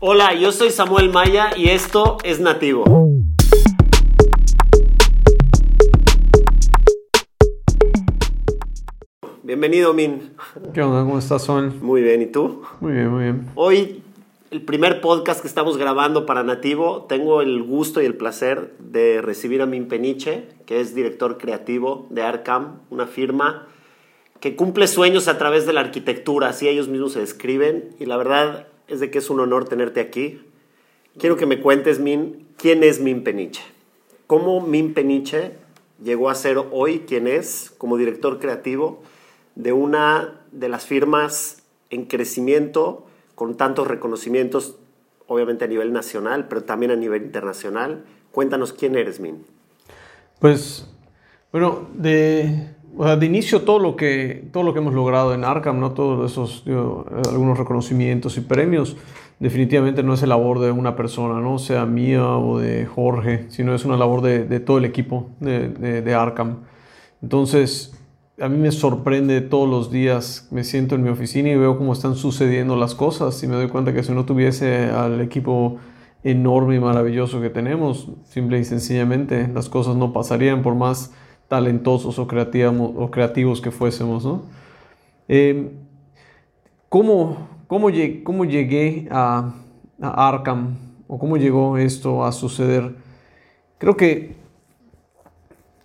Hola, yo soy Samuel Maya y esto es Nativo. Bienvenido, Min. ¿Qué onda? ¿Cómo estás, Sol? Muy bien, ¿y tú? Muy bien, muy bien. Hoy, el primer podcast que estamos grabando para Nativo, tengo el gusto y el placer de recibir a Min Peniche, que es director creativo de Arcam, una firma que cumple sueños a través de la arquitectura, así ellos mismos se describen, y la verdad es de que es un honor tenerte aquí. Quiero que me cuentes, Min, quién es Min Peniche. ¿Cómo Min Peniche llegó a ser hoy quien es como director creativo de una de las firmas en crecimiento con tantos reconocimientos, obviamente a nivel nacional, pero también a nivel internacional? Cuéntanos quién eres, Min. Pues, bueno, de, de inicio todo lo, que, todo lo que hemos logrado en Arkham, ¿no? todos esos, algunos reconocimientos y premios, definitivamente no es la labor de una persona, no sea mía o de Jorge, sino es una labor de, de todo el equipo de, de, de, Arkham. Entonces, a mí me sorprende todos los días, me siento en mi oficina y veo cómo están sucediendo las cosas y me doy cuenta que si no tuviese al equipo enorme y maravilloso que tenemos, simple y sencillamente las cosas no pasarían por más talentosos o, creativos, o creativos que fuésemos. ¿no? Eh, ¿cómo, cómo, llegué, ¿Cómo llegué a, a Arkham o cómo llegó esto a suceder? Creo que,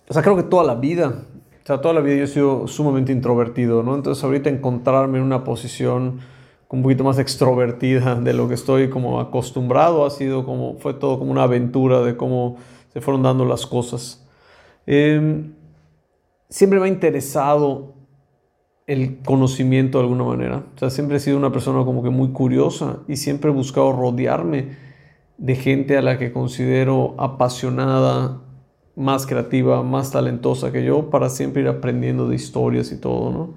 o sea, creo que toda la vida, o sea, toda la vida yo he sido sumamente introvertido, ¿no? Entonces ahorita encontrarme en una posición un poquito más extrovertida de lo que estoy como acostumbrado ha sido como, fue todo como una aventura de cómo se fueron dando las cosas. Eh, siempre me ha interesado el conocimiento de alguna manera. O sea, siempre he sido una persona como que muy curiosa y siempre he buscado rodearme de gente a la que considero apasionada, más creativa, más talentosa que yo, para siempre ir aprendiendo de historias y todo, ¿no?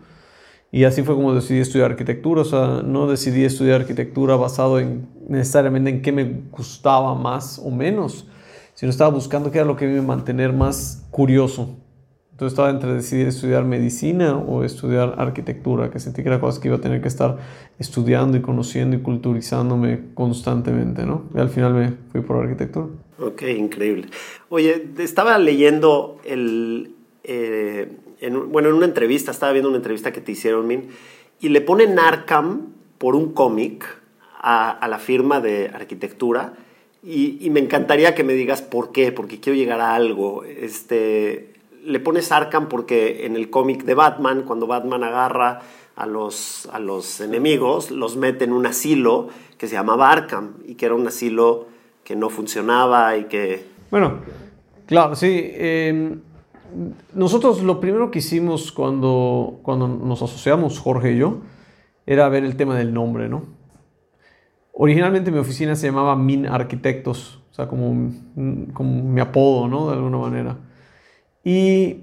Y así fue como decidí estudiar arquitectura. O sea, no decidí estudiar arquitectura basado en necesariamente en qué me gustaba más o menos, sino estaba buscando qué era lo que me mantener más curioso. Entonces estaba entre decidir estudiar medicina o estudiar arquitectura, que sentí que era cosas que iba a tener que estar estudiando y conociendo y culturizándome constantemente, ¿no? Y al final me fui por arquitectura. Ok, increíble. Oye, estaba leyendo el... Eh, en, bueno, en una entrevista, estaba viendo una entrevista que te hicieron, Min, y le ponen Arkham por un cómic a la firma de arquitectura, y, me encantaría que me digas por qué, porque quiero llegar a algo. Este, le pones Arkham porque en el cómic de Batman, cuando Batman agarra a los, a los enemigos, los mete en un asilo que se llamaba Arkham y que era un asilo que no funcionaba y que... Bueno, claro, sí. Eh, nosotros lo primero que hicimos cuando, cuando nos asociamos, Jorge y yo, era ver el tema del nombre, ¿no? Originalmente mi oficina se llamaba Min Arquitectos, o sea, como, como mi apodo, ¿no? De alguna manera. Y,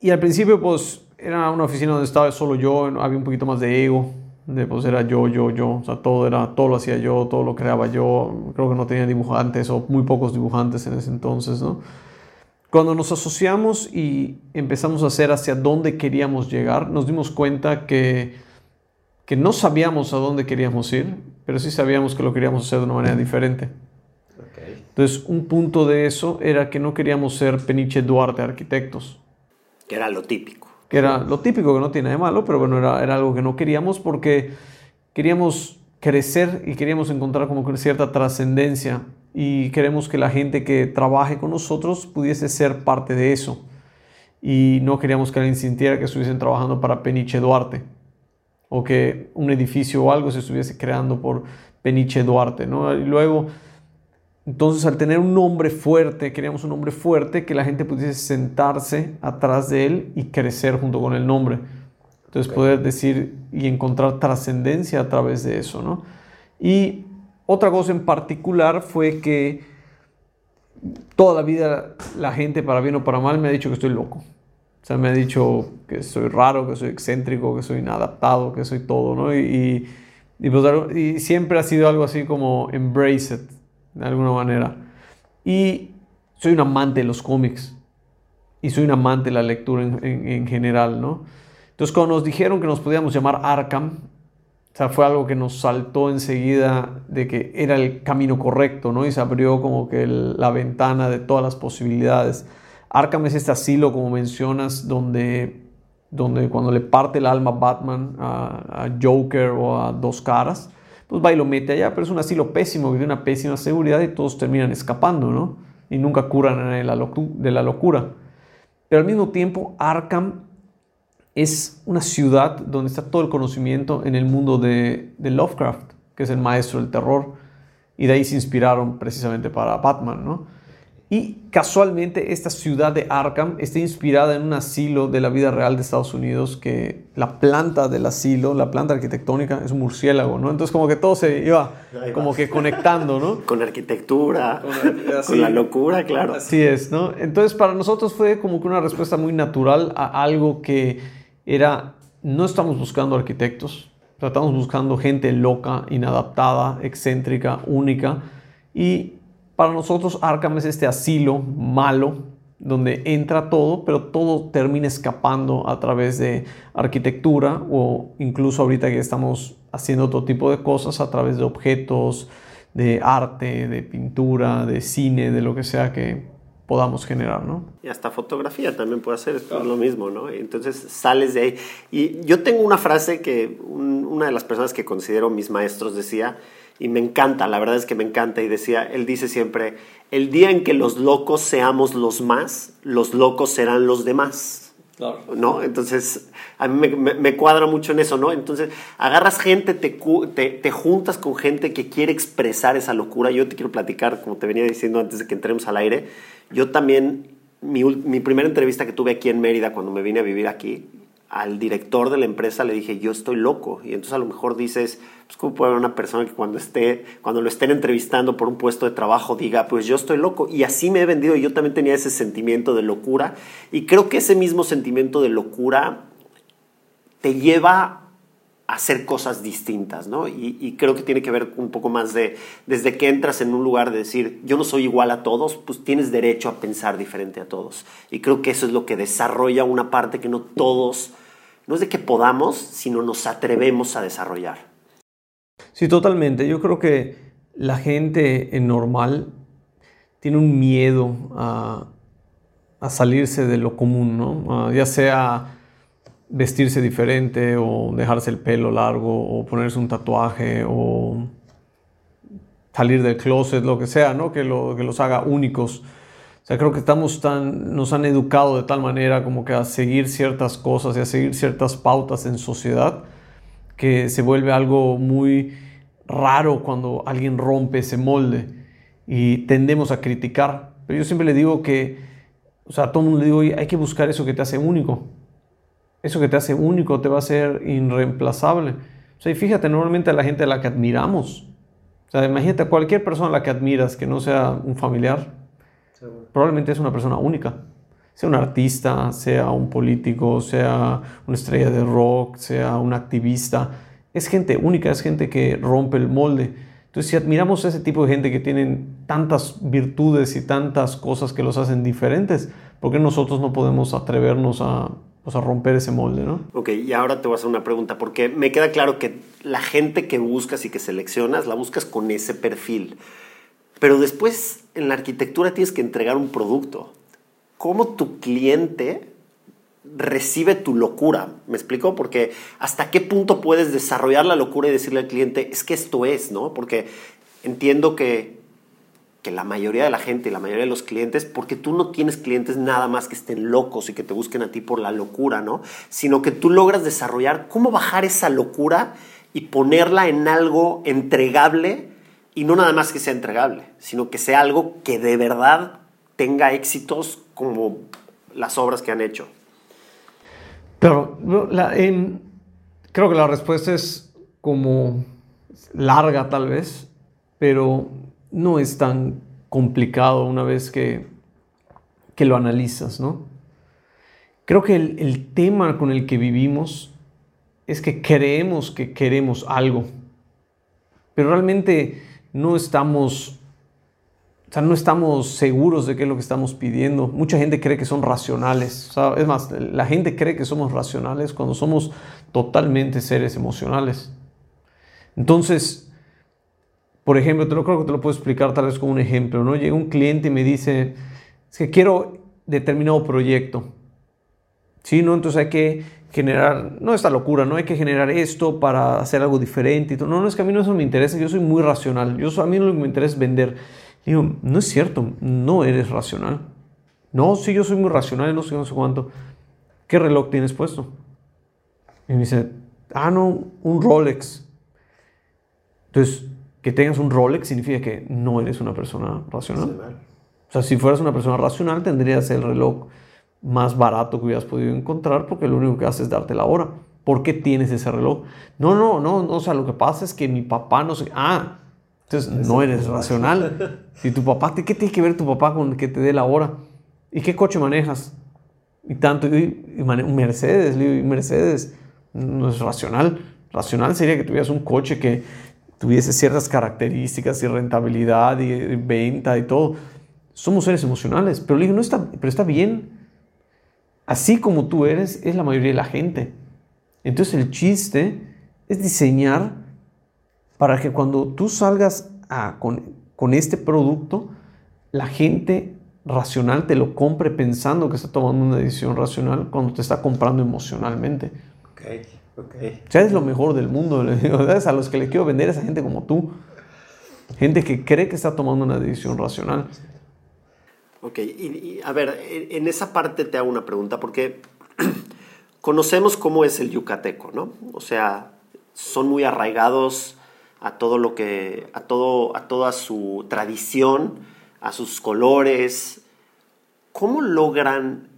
y, al principio, pues, era una oficina donde estaba solo yo, había un poquito más de ego, de, pues era yo, yo, yo, o sea, todo, era, todo lo hacía yo, todo lo creaba yo, creo que no tenía dibujantes o muy pocos dibujantes en ese entonces, ¿no? Cuando nos asociamos y empezamos a hacer hacia dónde queríamos llegar, nos dimos cuenta que, que no sabíamos a dónde queríamos ir, pero sí sabíamos que lo queríamos hacer de una manera diferente. Entonces, un punto de eso era que no queríamos ser Peniche Duarte Arquitectos. Que era lo típico. Que era lo típico, que no tiene de malo, pero bueno, era, era algo que no queríamos porque queríamos crecer y queríamos encontrar como cierta trascendencia y queremos que la gente que trabaje con nosotros pudiese ser parte de eso. Y no queríamos que alguien sintiera que estuviesen trabajando para Peniche Duarte o que un edificio o algo se estuviese creando por Peniche Duarte. ¿no? Y luego entonces, al tener un nombre fuerte, queríamos un nombre fuerte que la gente pudiese sentarse atrás de él y crecer junto con el nombre. Entonces, okay. poder decir y encontrar trascendencia a través de eso, ¿no? Y otra cosa en particular fue que toda la vida la gente, para bien o para mal, me ha dicho que estoy loco. O sea, me ha dicho que soy raro, que soy excéntrico, que soy inadaptado, que soy todo, ¿no? Y, y, pues, y siempre ha sido algo así como embrace it de alguna manera. Y soy un amante de los cómics y soy un amante de la lectura en, en, en, general, ¿no? Entonces, cuando nos dijeron que nos podíamos llamar Arkham, O sea, fue algo que nos saltó enseguida de que era el camino correcto, ¿no? Y se abrió como que la ventana de todas las posibilidades. Arkham es este asilo, como mencionas, donde, donde cuando le parte el alma a Batman, a, Joker o a Dos Caras, pues va y lo mete allá, pero es un asilo pésimo, tiene una pésima seguridad y todos terminan escapando, ¿no? Y nunca curan de la, de la locura. Pero al mismo tiempo, Arkham es una ciudad donde está todo el conocimiento en el mundo de, Lovecraft, que es el maestro del terror, y de ahí se inspiraron precisamente para Batman, ¿no? Y casualmente esta ciudad de Arkham está inspirada en un asilo de la vida real de Estados Unidos, que la planta del asilo, la planta arquitectónica, es un murciélago, ¿no? Entonces como que todo se iba como que conectando, ¿no? Con arquitectura, con, la locura, claro. Así es, ¿no? Entonces para nosotros fue como que una respuesta muy natural a algo que era, no estamos buscando arquitectos, estamos buscando gente loca, inadaptada, excéntrica, única. Y para nosotros Arkham es este asilo malo donde entra todo, pero todo termina escapando a través de arquitectura o incluso ahorita que estamos haciendo otro tipo de cosas a través de objetos, de arte, de pintura, de cine, de lo que sea que podamos generar, ¿no? Y hasta fotografía también puede hacer lo mismo, ¿no? Entonces sales de ahí. Y yo tengo una frase que una de las personas que considero mis maestros decía, y me encanta, la verdad es que me encanta, y decía, él dice siempre, el día en que los locos seamos los más, los locos serán los demás. ¿No? Entonces, a mí me, cuadra mucho en eso, ¿no? Entonces, agarras gente, te, te, juntas con gente que quiere expresar esa locura. Yo te quiero platicar, como te venía diciendo antes de que entremos al aire, yo también, mi, mi primera entrevista que tuve aquí en Mérida, cuando me vine a vivir aquí, al director de la empresa le dije, yo estoy loco. Y entonces a lo mejor dices, pues cómo puede haber una persona que cuando, esté, cuando lo estén entrevistando por un puesto de trabajo diga, pues yo estoy loco. Y así me he vendido. Yo también tenía ese sentimiento de locura. Y creo que ese mismo sentimiento de locura te lleva a hacer cosas distintas, ¿no? Y, y, creo que tiene que ver un poco más de, desde que entras en un lugar de decir, yo no soy igual a todos, pues tienes derecho a pensar diferente a todos. Y creo que eso es lo que desarrolla una parte que no todos no es de que podamos, sino nos atrevemos a desarrollar. Sí, totalmente. Yo creo que la gente en normal tiene un miedo a, salirse de lo común, ¿no? ya sea vestirse diferente o dejarse el pelo largo o ponerse un tatuaje o salir del closet, lo que sea, ¿no? Que, que los haga únicos. O sea, creo que estamos tan, nos han educado de tal manera como que a seguir ciertas cosas y a seguir ciertas pautas en sociedad que se vuelve algo muy raro cuando alguien rompe ese molde y tendemos a criticar. Pero yo siempre le digo que, o sea, a todo el mundo le digo, hay que buscar eso que te hace único. Eso que te hace único te va a ser irreemplazable. O sea, y fíjate, normalmente a la gente a la que admiramos. O sea, imagínate a cualquier persona a la que admiras que no sea un familiar, Probablemente es una persona única. Sea un artista, sea un político, sea una estrella de rock, sea un activista. Es gente única, es gente que rompe el molde. Entonces, si admiramos a ese tipo de gente que tienen tantas virtudes y tantas cosas que los hacen diferentes, ¿por qué nosotros no podemos atrevernos a, pues, a romper ese molde, ¿no? Ok, y ahora te voy a hacer una pregunta, porque me queda claro que la gente que buscas y que seleccionas, la buscas con ese perfil. Pero después en la arquitectura tienes que entregar un producto. ¿Cómo tu cliente recibe tu locura? ¿Me explico? Porque hasta qué punto puedes desarrollar la locura y decirle al cliente, es que esto es, ¿no? Porque entiendo que, que la mayoría de la gente y la mayoría de los clientes, porque tú no tienes clientes nada más que estén locos y que te busquen a ti por la locura, ¿no? Sino que tú logras desarrollar cómo bajar esa locura y ponerla en algo entregable y no nada más que sea entregable, sino que sea algo que de verdad tenga éxitos como las obras que han hecho. Pero creo que la respuesta es como larga tal vez, pero no es tan complicado una vez que, que lo analizas, ¿no? Creo que el, el tema con el que vivimos es que creemos que queremos algo, pero realmente no estamos, o sea, no estamos seguros de qué es lo que estamos pidiendo. Mucha gente cree que son racionales. es más, la gente cree que somos racionales cuando somos totalmente seres emocionales. Entonces, por ejemplo, te lo creo que te lo puedo explicar tal vez con un ejemplo, ¿no? Llega un cliente y me dice, es que quiero determinado proyecto. Sí, ¿no? Entonces hay que generar, no esta locura, no hay que generar esto para hacer algo diferente. No, no es que a mí no eso me interesa, yo soy muy racional. Yo, a mí lo que me interesa es vender. digo, no es cierto, no eres racional. No, sí, yo soy muy racional, no sé, no sé cuánto. ¿Qué reloj tienes puesto? Y me dice, ah, no, un Rolex. Entonces, que tengas un Rolex significa que no eres una persona racional. O sea, si fueras una persona racional, tendrías el reloj más barato que hubieras podido encontrar porque lo único que hace es darte la hora. ¿Por qué tienes ese reloj? No, no, no, no, o sea, lo que pasa es que mi papá no sé, ah, entonces no eres racional. Si tu papá, ¿qué tiene que ver tu papá con que te dé la hora? ¿Y qué coche manejas? Y tanto, y, un Mercedes, y Mercedes no es racional. Racional sería que tuvieras un coche que tuviese ciertas características y rentabilidad y, venta y todo. Somos seres emocionales, pero le digo, no está, pero está bien. Así como tú eres, es la mayoría de la gente. Entonces el chiste es diseñar para que cuando tú salgas con, con este producto, la gente racional te lo compre pensando que está tomando una decisión racional cuando te está comprando emocionalmente. Okay. Okay. O sea, es lo mejor del mundo. A los que le quiero vender es a gente como tú. Gente que cree que está tomando una decisión racional. Ok, y, a ver, en esa parte te hago una pregunta, porque conocemos cómo es el yucateco, ¿no? O sea, son muy arraigados a todo lo que, a todo, a toda su tradición, a sus colores. ¿Cómo logran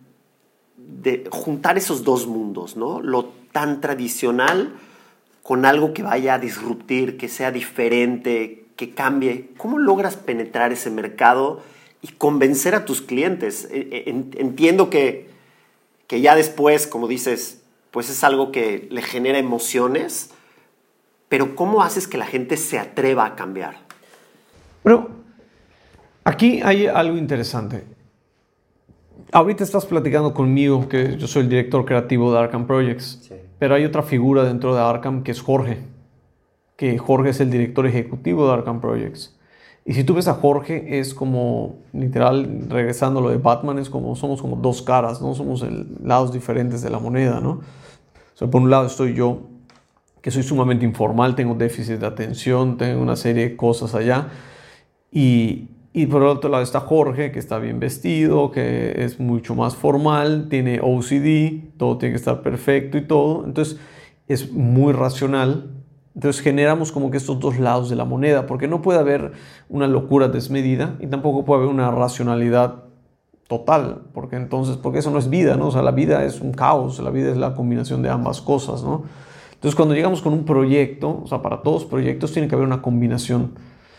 juntar esos dos mundos, ¿no? Lo tan tradicional con algo que vaya a disruptir, que sea diferente, que cambie. ¿Cómo logras penetrar ese mercado y convencer a tus clientes? E, e, entiendo que, que ya después, como dices, pues es algo que le genera emociones, pero ¿cómo haces que la gente se atreva a cambiar? Pero aquí hay algo interesante ahorita estás platicando conmigo, que yo soy el director creativo de Arkham Projects, pero hay otra figura dentro de Arkham que es Jorge, que Jorge es el director ejecutivo de Arkham Projects. Y si tú ves a Jorge, es como, literal, regresando a lo de Batman, es como, somos como dos caras, ¿no? Somos el, lados diferentes de la moneda, ¿no? por un lado estoy yo, que soy sumamente informal, tengo déficit de atención, tengo una serie de cosas allá, y, y por el otro lado está Jorge, que está bien vestido, que es mucho más formal, tiene OCD, todo tiene que estar perfecto y todo. Entonces es muy racional. Entonces generamos como que estos dos lados de la moneda, porque no puede haber una locura desmedida y tampoco puede haber una racionalidad total, porque entonces, porque eso no es vida, ¿no? O sea, la vida es un caos, la vida es la combinación de ambas cosas, ¿no? Entonces cuando llegamos con un proyecto, o sea, para todos proyectos tiene que haber una combinación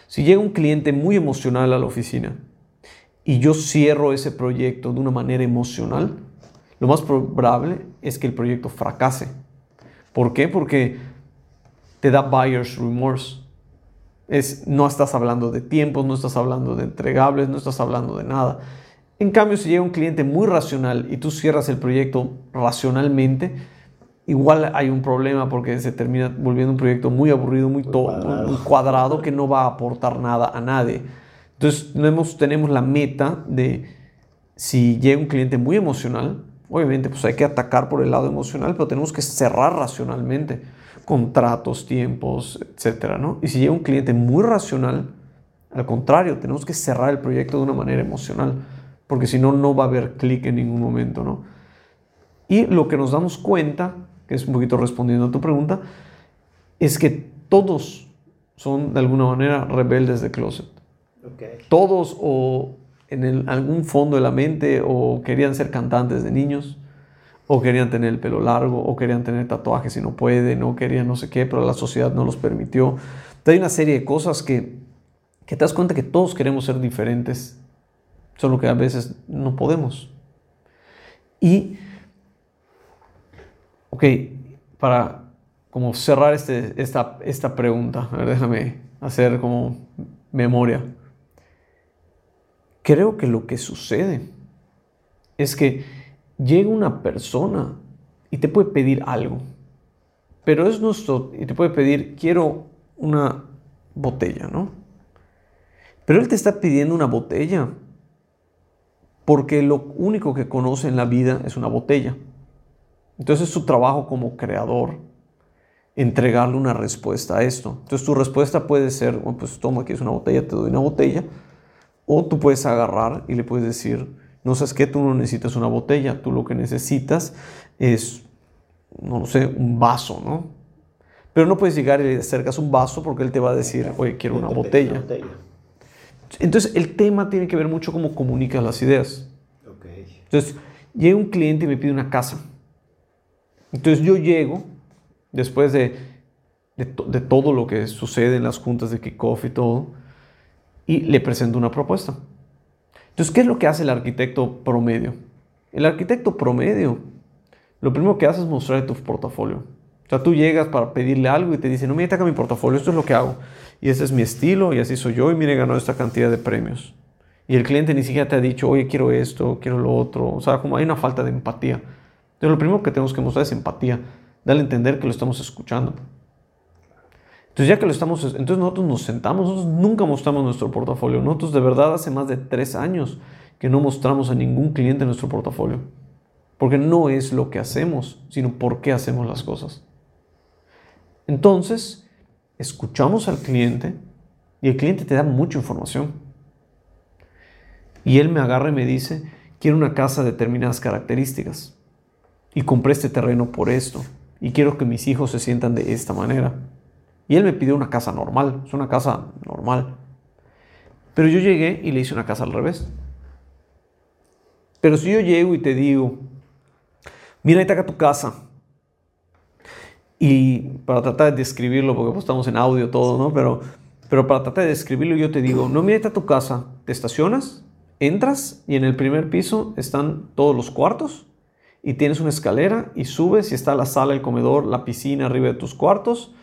si llega un cliente muy emocional a la oficina y yo cierro ese proyecto de una manera emocional, lo más probable es que el proyecto fracase. ¿Por qué? Porque te da buyer's remorse. Es, no estás hablando de tiempos, no estás hablando de entregables, no estás hablando de nada. En cambio, si llega un cliente muy racional y tú cierras el proyecto racionalmente, igual hay un problema porque se termina volviendo un proyecto muy aburrido, muy, cuadrado. que no va a aportar nada a nadie. Entonces tenemos, tenemos la meta de si llega un cliente muy emocional, obviamente pues hay que atacar por el lado emocional, pero tenemos que cerrar racionalmente contratos, tiempos, etcétera, ¿no? Y si llega un cliente muy racional, al contrario, tenemos que cerrar el proyecto de una manera emocional, porque si no, no va a haber clic en ningún momento, ¿no? Y lo que nos damos cuenta que es un poquito respondiendo a tu pregunta, es que todos son de alguna manera rebeldes de closet. Todos o en algún fondo de la mente o querían ser cantantes de niños, o querían tener el pelo largo, o querían tener tatuajes y no pueden, o querían no sé qué, pero la sociedad no los permitió. Hay una serie de cosas que, que te das cuenta que todos queremos ser diferentes, solo que a veces no podemos. Y Ok, para como cerrar este, esta, esta pregunta, déjame hacer como memoria. Creo que lo que sucede es que llega una persona y te puede pedir algo, pero es nuestro, y te puede pedir, quiero una botella, ¿no? Pero él te está pidiendo una botella porque lo único que conoce en la vida es una botella. Entonces es su trabajo como creador entregarle una respuesta a esto. Entonces tu respuesta puede ser, bueno, pues toma, aquí es una botella, te doy una botella. O tú puedes agarrar y le puedes decir, no sabes qué, tú no necesitas una botella, tú lo que necesitas es, no lo sé, un vaso, ¿no? Pero no puedes llegar y le acercas un vaso porque él te va a decir, oye, quiero una botella. Entonces el tema tiene que ver mucho cómo comunicas las ideas. Entonces llega un cliente y me pide una casa. Entonces yo llego después de, de, todo lo que sucede en las juntas de kickoff y todo, y le presento una propuesta. Entonces, ¿qué es lo que hace el arquitecto promedio? El arquitecto promedio, lo primero que hace es mostrar tu portafolio. O sea, tú llegas para pedirle algo y te dice, no, mira, acá mi portafolio, esto es lo que hago. Y ese es mi estilo y así soy yo y mire, ganó esta cantidad de premios. Y el cliente ni siquiera te ha dicho, oye, quiero esto, quiero lo otro. O sea, como hay una falta de empatía. Entonces, lo primero que tenemos que mostrar es empatía. Dale a entender que lo estamos escuchando. Entonces, ya que lo estamos, entonces nosotros nos sentamos, nosotros nunca mostramos nuestro portafolio. Nosotros de verdad hace más de tres años que no mostramos a ningún cliente nuestro portafolio. Porque no es lo que hacemos, sino por qué hacemos las cosas. Entonces, escuchamos al cliente y el cliente te da mucha información. Y él me agarra y me dice, quiero una casa de determinadas características. Y compré este terreno por esto y quiero que mis hijos se sientan de esta manera. Y él me pidió una casa normal, es una casa normal. Pero yo llegué y le hice una casa al revés. Pero si yo llego y te digo, mira, ahí está acá tu casa. Y para tratar de describirlo, porque pues estamos en audio todo, ¿no? Pero, pero para tratar de describirlo, yo te digo, no, mira, ahí está tu casa. Te estacionas, entras y en el primer piso están todos los cuartos y tienes una escalera y subes y está la sala, el comedor, la piscina arriba de tus cuartos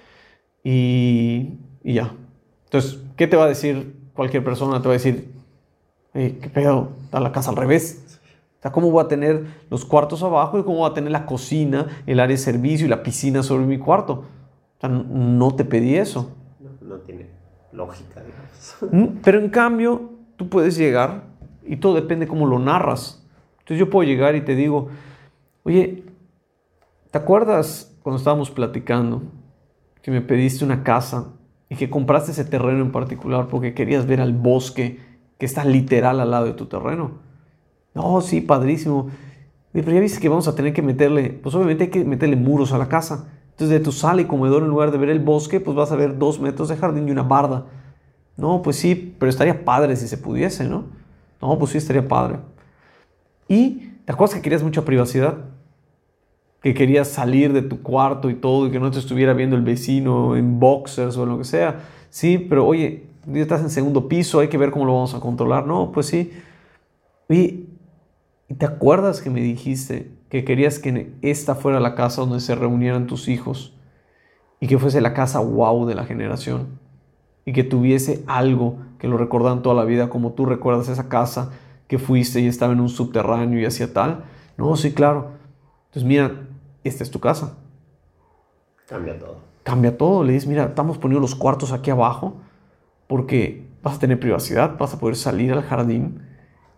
y, ya. Entonces, ¿qué te va a decir cualquier persona? Te va a decir, ¿qué pedo? Está la casa al revés. O sea, ¿cómo voy a tener los cuartos abajo y cómo voy a tener la cocina, el área de servicio y la piscina sobre mi cuarto? O sea, no te pedí eso. No, tiene lógica, digamos. Mm, pero en cambio, tú puedes llegar y todo depende cómo lo narras. Entonces yo puedo llegar y te digo, Oye, ¿te acuerdas cuando estábamos platicando que me pediste una casa y que compraste ese terreno en particular porque querías ver al bosque que está literal al lado de tu terreno? No, sí, padrísimo. Pero ya viste que vamos a tener que meterle, pues obviamente hay que meterle muros a la casa. Entonces de tu sala y comedor en lugar de ver el bosque, pues vas a ver dos metros de jardín y una barda. No, pues sí, pero estaría padre si se pudiese, ¿no? No, pues sí, estaría padre. Y ¿te acuerdas que querías mucha privacidad? Que querías salir de tu cuarto y todo y que no te estuviera viendo el vecino en boxers o lo que sea. Sí, pero oye, ya estás en segundo piso, hay que ver cómo lo vamos a controlar. No, pues sí. ¿y te acuerdas que me dijiste que querías que esta fuera la casa donde se reunieran tus hijos y que fuese la casa wow de la generación y que tuviese algo que lo recordaran toda la vida como tú recuerdas esa casa que fuiste y estaba en un subterráneo y hacía tal? No, sí, claro. Entonces, mira, esta es tu casa. Cambia todo. Cambia todo. Le dices, mira, estamos poniendo los cuartos aquí abajo porque vas a tener privacidad, vas a poder salir al jardín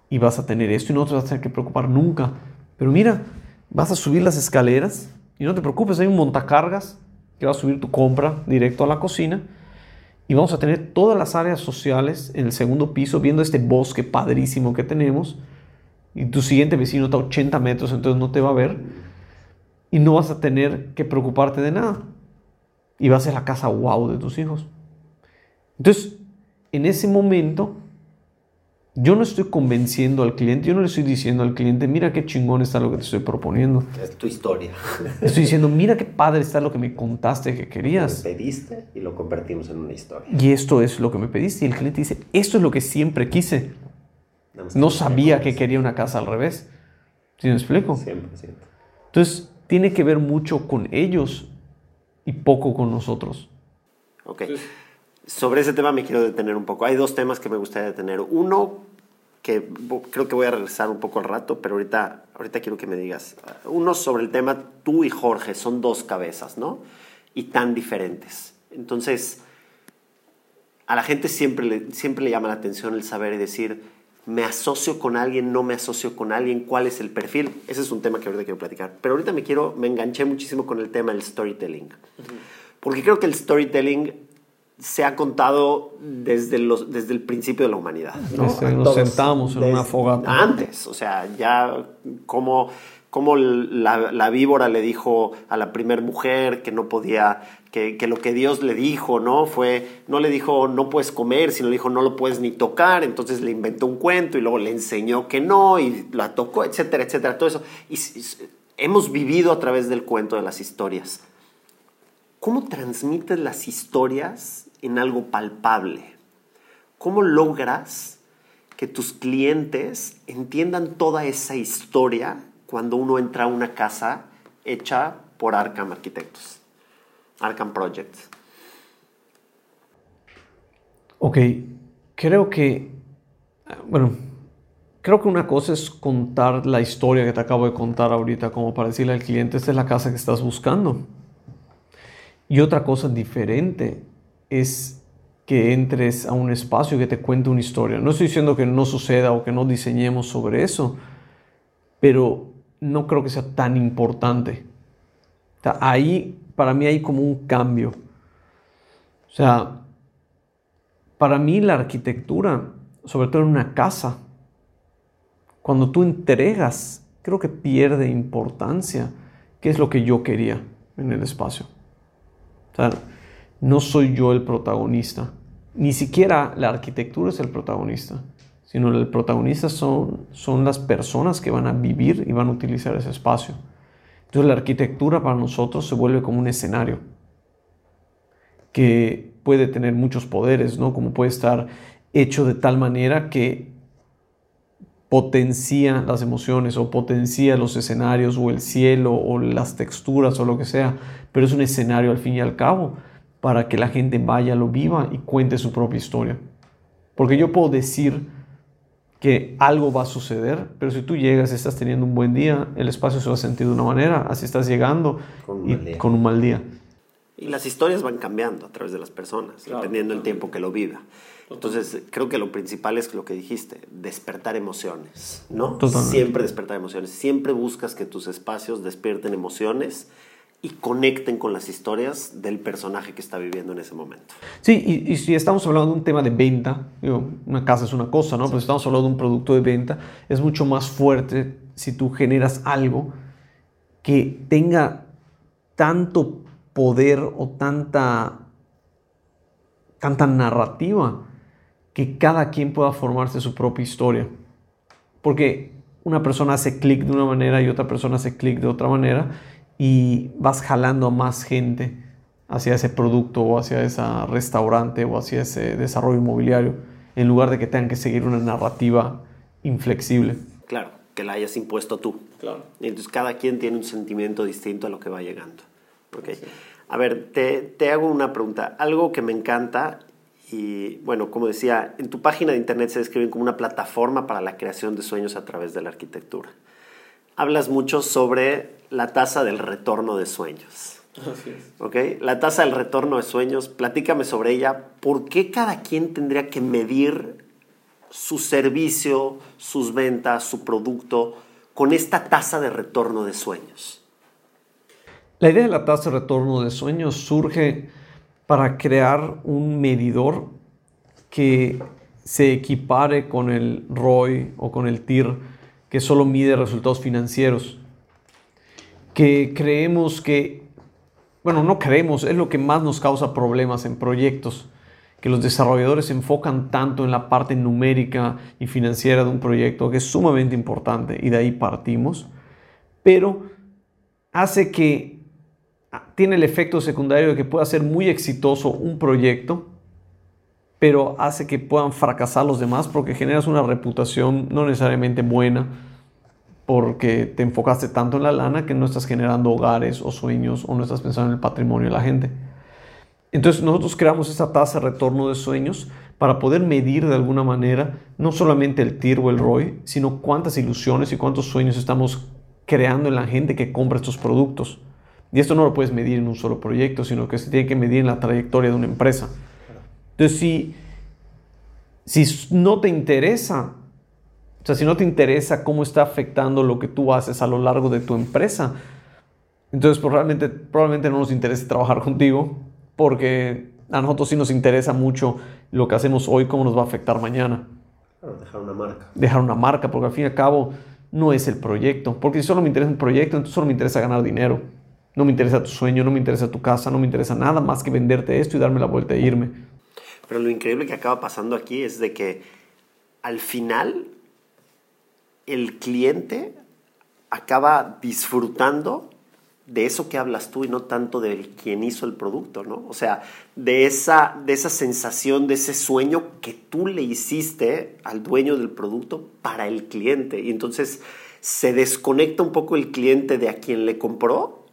y vas a tener esto y no te vas a tener que preocupar nunca. Pero mira, vas a subir las escaleras y no te preocupes, hay un montacargas que va a subir tu compra directo a la cocina y vamos a tener todas las áreas sociales en el segundo piso viendo este bosque padrísimo que tenemos y tu siguiente vecino está a 80 metros, entonces no te va a ver y no vas a tener que preocuparte de nada. Y va a ser la casa wow de tus hijos. Entonces, en ese momento, yo no estoy convenciendo al cliente, yo no le estoy diciendo al cliente, mira qué chingón está lo que te estoy proponiendo. Es tu historia. Estoy diciendo, mira qué padre está lo que me contaste que querías. Me pediste y lo convertimos en una historia. Y esto es lo que me pediste. Y el cliente dice, esto es lo que siempre quise. No sabía que quería una casa al revés. ¿Sí me explico? 100%. Entonces, tiene que ver mucho con ellos y poco con nosotros. Ok. Sobre ese tema me quiero detener un poco. Hay dos temas que me gustaría detener. Uno, que creo que voy a regresar un poco al rato, pero ahorita, ahorita quiero que me digas. Uno sobre el tema, tú y Jorge son dos cabezas, ¿no? Y tan diferentes. Entonces, a la gente siempre le, siempre le llama la atención el saber y decir, me asocio con alguien, no me asocio con alguien, cuál es el perfil. Ese es un tema que ahorita quiero platicar. Pero ahorita me quiero, me enganché muchísimo con el tema del storytelling. Porque creo que el storytelling se ha contado desde, los, desde el principio de la humanidad. nos sentamos en una fogata. Antes, o sea, ya como, como la, la, víbora le dijo a la primer mujer que no podía, que, que, lo que Dios le dijo, ¿no? Fue, no le dijo no puedes comer, sino le dijo no lo puedes ni tocar, entonces le inventó un cuento y luego le enseñó que no y la tocó, etcétera, etcétera, todo eso. hemos vivido a través del cuento de las historias. ¿Cómo transmites las historias en algo palpable? ¿Cómo logras que tus clientes entiendan toda esa historia cuando uno entra a una casa hecha por Arkham Arquitectos, Arkham Projects? Ok, creo que, bueno, creo que una cosa es contar la historia que te acabo de contar ahorita, como para decirle al cliente, esta es la casa que estás buscando. Y otra cosa diferente es que entres a un espacio que te cuente una historia. No estoy diciendo que no suceda o que no diseñemos sobre eso, pero no creo que sea tan importante. ahí, para mí hay como un cambio. O sea, para mí la arquitectura, sobre todo en una casa, cuando tú entregas, creo que pierde importancia, qué es lo que yo quería en el espacio. O sea, no soy yo el protagonista. Ni siquiera la arquitectura es el protagonista, sino el protagonista son, son las personas que van a vivir y van a utilizar ese espacio. Entonces la arquitectura para nosotros se vuelve como un escenario que puede tener muchos poderes, ¿no? Como puede estar hecho de tal manera que potencia las emociones o potencia los escenarios o el cielo o las texturas o lo que sea, pero es un escenario al fin y al cabo para que la gente vaya, lo viva y cuente su propia historia. Porque yo puedo decir que algo va a suceder, pero si tú llegas y estás teniendo un buen día, el espacio se va a sentir de una manera, así estás llegando con un, y, con un mal día. Y las historias van cambiando a través de las personas, dependiendo del tiempo que lo viva. Entonces, creo que lo principal es lo que dijiste, despertar emociones, ¿no? Siempre despertar emociones. Siempre buscas que tus espacios despierten emociones y conecten con las historias del personaje que está viviendo en ese momento. Sí, y, si estamos hablando de un tema de venta, una casa es una cosa, ¿no? Pero si estamos hablando de un producto de venta, es mucho más fuerte si tú generas algo que tenga tanto poder o tanta, tanta narrativa que cada quien pueda formarse su propia historia. Porque una persona hace clic de una manera y otra persona hace clic de otra manera y vas jalando a más gente hacia ese producto o hacia ese restaurante o hacia ese desarrollo inmobiliario, en lugar de que tengan que seguir una narrativa inflexible. Claro, que la hayas impuesto tú. Claro. Y entonces cada quien tiene un sentimiento distinto a lo que va llegando. Okay. A ver, te, te hago una pregunta. Algo que me encanta y bueno, como decía, en tu página de internet se describen como una plataforma para la creación de sueños a través de la arquitectura. Hablas mucho sobre la tasa del retorno de sueños. Así es. ¿Ok? La tasa del retorno de sueños, platícame sobre ella. ¿Por qué cada quien tendría que medir su servicio, sus ventas, su producto con esta tasa de retorno de sueños? La idea de la tasa de retorno de sueños surge para crear un medidor que se equipare con el ROI o con el TIR, que solo mide resultados financieros que creemos que, bueno, no creemos, es lo que más nos causa problemas en proyectos, que los desarrolladores se enfocan tanto en la parte numérica y financiera de un proyecto, que es sumamente importante, y de ahí partimos, pero hace que tiene el efecto secundario de que pueda ser muy exitoso un proyecto, pero hace que puedan fracasar los demás porque generas una reputación no necesariamente buena porque te enfocaste tanto en la lana que no estás generando hogares o sueños o no estás pensando en el patrimonio de la gente. Entonces nosotros creamos esta tasa de retorno de sueños para poder medir de alguna manera no solamente el TIR o el ROI, sino cuántas ilusiones y cuántos sueños estamos creando en la gente que compra estos productos. Y esto no lo puedes medir en un solo proyecto, sino que se tiene que medir en la trayectoria de una empresa. Entonces, si, si no te interesa, o sea, si no te interesa cómo está afectando lo que tú haces a lo largo de tu empresa, entonces pues, realmente, probablemente no nos interese trabajar contigo porque a nosotros sí nos interesa mucho lo que hacemos hoy, cómo nos va a afectar mañana. dejar una marca. Dejar una marca, porque al fin y al cabo no es el proyecto. Porque si solo me interesa un proyecto, entonces solo me interesa ganar dinero. No me interesa tu sueño, no me interesa tu casa, no me interesa nada más que venderte esto y darme la vuelta e irme. Pero lo increíble que acaba pasando aquí es de que al final el cliente acaba disfrutando de eso que hablas tú y no tanto de quien hizo el producto, ¿no? O sea, de esa, de esa sensación, de ese sueño que tú le hiciste al dueño del producto para el cliente. Y entonces se desconecta un poco el cliente de a quien le compró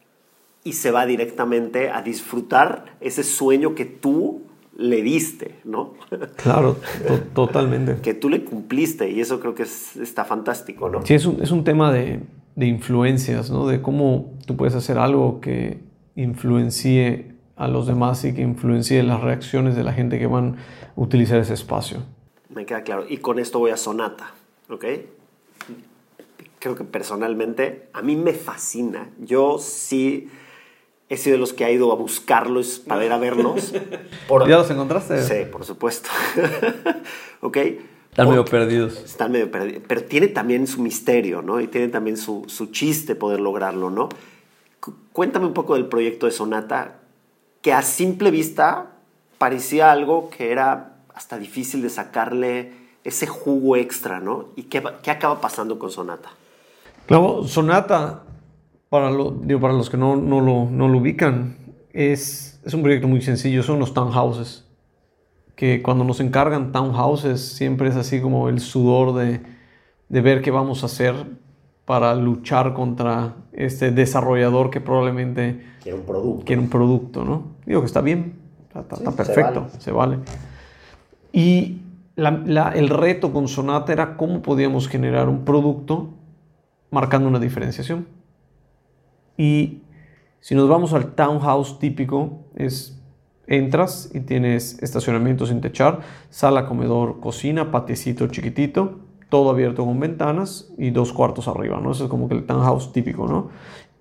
y se va directamente a disfrutar ese sueño que tú le diste, ¿no? Claro, totalmente. que tú le cumpliste y eso creo que está fantástico, ¿no? Sí, es un, es un tema de, de influencias, ¿no? De cómo tú puedes hacer algo que influencie a los demás y que influencie las reacciones de la gente que van a utilizar ese espacio. Me queda claro. Y con esto voy a Sonata, ¿ok? Creo que personalmente a mí me fascina. Yo sí he sido de los que ha ido a buscarlos para ir a verlos. ¿Ya los encontraste? Sí, por supuesto. ¿Ok? Están medio perdidos. Están medio perdidos. Pero tiene también su misterio, ¿no? Y tiene también su, su chiste poder lograrlo, ¿no? cuéntame un poco del proyecto de Sonata, que a simple vista parecía algo que era hasta difícil de sacarle ese jugo extra, ¿no? ¿Y qué, qué acaba pasando con Sonata? Claro, Sonata, para, lo, digo, para los que no, no, lo, no lo ubican, es, es un proyecto muy sencillo, son los townhouses que cuando nos encargan townhouses siempre es así como el sudor de, de ver qué vamos a hacer para luchar contra este desarrollador que probablemente quiere un producto. Quiere un producto, ¿no? Digo que está bien, está, perfecto, se vale. Y el reto con Sonata era cómo podíamos generar un producto marcando una diferenciación. Y si nos vamos al townhouse típico, es Entras y tienes estacionamiento sin techar, sala, comedor, cocina, patiecito chiquitito, todo abierto con ventanas y dos cuartos arriba, ¿no? Es como que el townhouse típico, ¿no?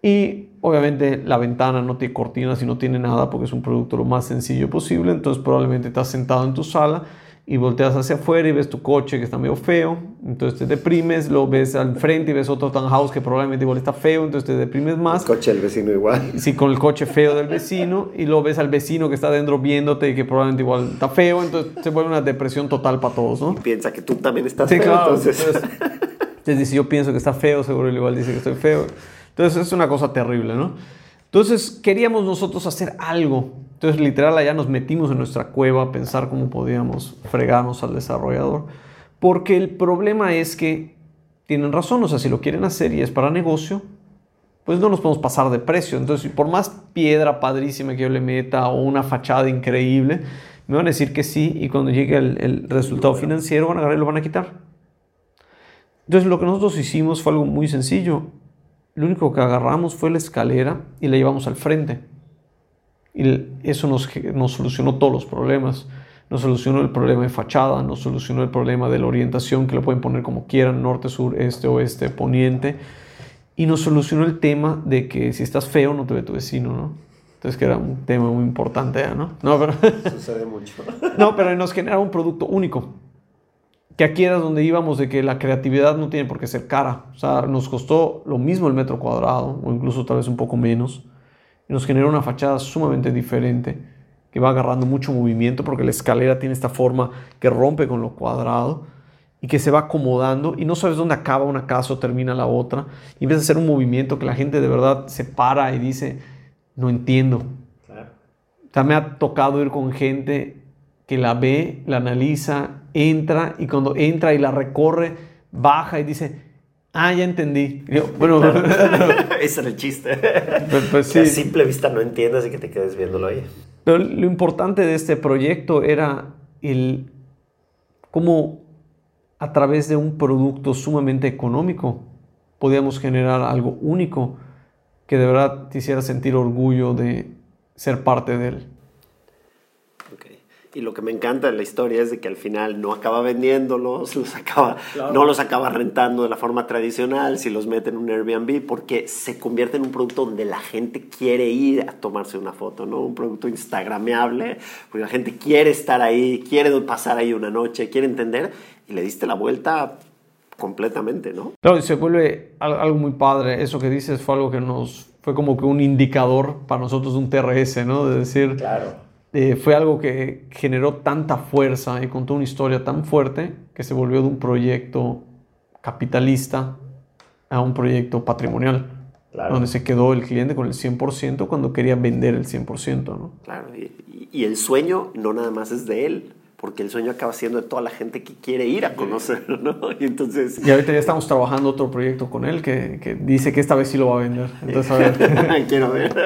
Y obviamente la ventana no tiene cortinas y no tiene nada porque es un producto lo más sencillo posible, entonces probablemente estás sentado en tu sala y volteas hacia afuera y ves tu coche que está medio feo, entonces te deprimes, lo ves al frente y ves otro townhouse que probablemente igual está feo, entonces te deprimes más. El coche del vecino igual. Sí, con el coche feo del vecino y lo ves al vecino que está adentro viéndote y que probablemente igual está feo, entonces se vuelve una depresión total para todos, ¿no? piensa que tú también estás feo, entonces. entonces. Entonces dice, yo pienso que está feo, seguro él igual dice que estoy feo. Entonces es una cosa terrible, ¿no? Entonces queríamos nosotros hacer algo entonces, literal, allá nos metimos en nuestra cueva a pensar cómo podíamos fregarnos al desarrollador. Porque el problema es que tienen razón, o sea, si lo quieren hacer y es para negocio, pues no nos podemos pasar de precio. Entonces, por más piedra padrísima que yo le meta o una fachada increíble, me van a decir que sí y cuando llegue el, resultado financiero van a agarrar y lo van a quitar. Entonces, lo que nosotros hicimos fue algo muy sencillo. Lo único que agarramos fue la escalera y la llevamos al frente. Y eso nos, nos solucionó todos los problemas. Nos solucionó el problema de fachada, nos solucionó el problema de la orientación, que lo pueden poner como quieran, norte, sur, este, oeste, poniente. Y nos solucionó el tema de que si estás feo no te ve tu vecino, ¿no? Entonces que era un tema muy importante, ¿no? No, pero... Sucede mucho. no, pero nos genera un producto único. Que aquí era donde íbamos de que la creatividad no tiene por qué ser cara. O sea, nos costó lo mismo el metro cuadrado, o incluso tal vez un poco menos nos genera una fachada sumamente diferente que va agarrando mucho movimiento porque la escalera tiene esta forma que rompe con lo cuadrado y que se va acomodando y no sabes dónde acaba una casa o termina la otra y empieza a hacer un movimiento que la gente de verdad se para y dice, no entiendo. Claro. me ha tocado ir con gente que la ve, la analiza, entra y cuando entra y la recorre, baja y dice, Ah, ya entendí. bueno, ese era el chiste. Pues, pues a simple vista no entiendes y que te quedes viéndolo ahí. Pero lo importante de este proyecto era el cómo a través de un producto sumamente económico podíamos generar algo único que de verdad te hiciera sentir orgullo de ser parte de él. Y lo que me encanta de la historia es de que al final no acaba vendiéndolos, los acaba, no los acaba rentando de la forma tradicional, si los mete en un Airbnb, porque se convierte en un producto donde la gente quiere ir a tomarse una foto, ¿no? Un producto instagrameable, porque la gente quiere estar ahí, quiere pasar ahí una noche, quiere entender, y le diste la vuelta completamente, ¿no? Claro, y se vuelve algo muy padre. Eso que dices fue algo que nos fue como que un indicador para nosotros de un TRS, ¿no? De decir, claro eh, fue algo que generó tanta fuerza y contó una historia tan fuerte que se volvió de un proyecto capitalista a un proyecto patrimonial. Donde se quedó el cliente con el 100% cuando quería vender el 100%. ¿no? Claro, y, y el sueño no nada más es de él, porque el sueño acaba siendo de toda la gente que quiere ir a conocerlo, ¿no? Y entonces... Y ahorita ya estamos trabajando otro proyecto con él que, que dice que esta vez sí lo va a vender. Entonces, a ver. Quiero ver.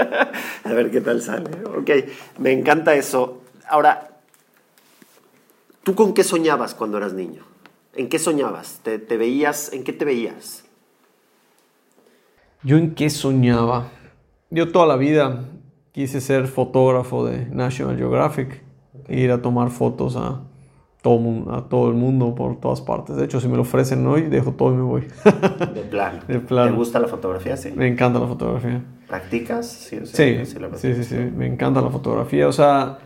A ver qué tal sale. Ok, me encanta eso. Ahora, ¿tú con qué soñabas cuando eras niño? ¿En qué soñabas? ¿Te, te veías? ¿En qué te veías? ¿Yo en qué soñaba? Yo toda la vida quise ser fotógrafo de National Geographic ir a tomar fotos a todo, a todo el mundo por todas partes. De hecho, si me lo ofrecen hoy, dejo todo y me voy. De plan. De plan. ¿Te gusta la fotografía? Sí. Me encanta la fotografía. ¿Practicas? Sí, sí, sí, sí, me encanta la fotografía. O sea,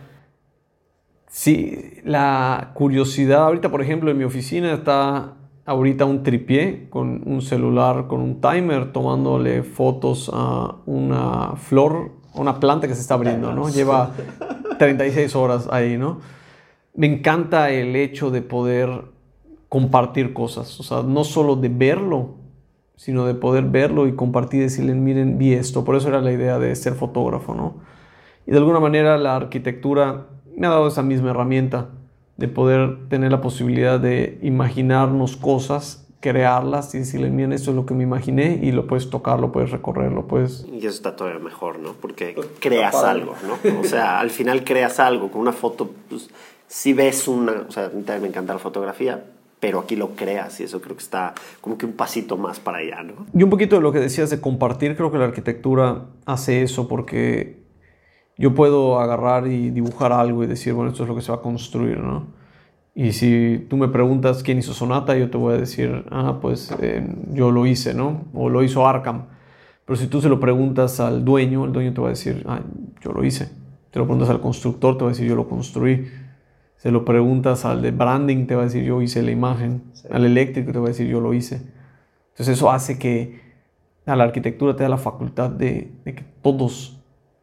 sí, la curiosidad. Ahorita, por ejemplo, en mi oficina está ahorita un tripié con un celular, con un timer, tomándole fotos a una flor, una planta que se está abriendo, ¿no? Lleva 36 horas ahí, ¿no? Me encanta el hecho de poder compartir cosas, o sea, no solo de verlo, sino de poder verlo y compartir y decirle, miren, vi esto. Por eso era la idea de ser fotógrafo, ¿no? Y de alguna manera la arquitectura me ha dado esa misma herramienta de poder tener la posibilidad de imaginarnos cosas crearlas y decirle, miren, esto es lo que me imaginé y lo puedes tocar, lo puedes recorrer, lo puedes... Y eso está todavía mejor, ¿no? Porque pues, creas algo, ¿no? O sea, al final creas algo. Con una foto, pues, si ves una... O sea, a mí también me encanta la fotografía, pero aquí lo creas y eso creo que está como que un pasito más para allá, ¿no? Y un poquito de lo que decías de compartir, creo que la arquitectura hace eso porque yo puedo agarrar y dibujar algo y decir, bueno, esto es lo que se va a construir, ¿no? Y si tú me preguntas quién hizo Sonata, yo te voy a decir, ah, pues eh, yo lo hice, ¿no? O lo hizo Arkham. Pero si tú se lo preguntas al dueño, el dueño te va a decir, ah, yo lo hice. Te lo preguntas al constructor, te va a decir, yo lo construí. Se lo preguntas al de branding, te va a decir, yo hice la imagen. Al eléctrico, te va a decir, yo lo hice. Entonces eso hace que a la arquitectura te da la facultad de, de que todos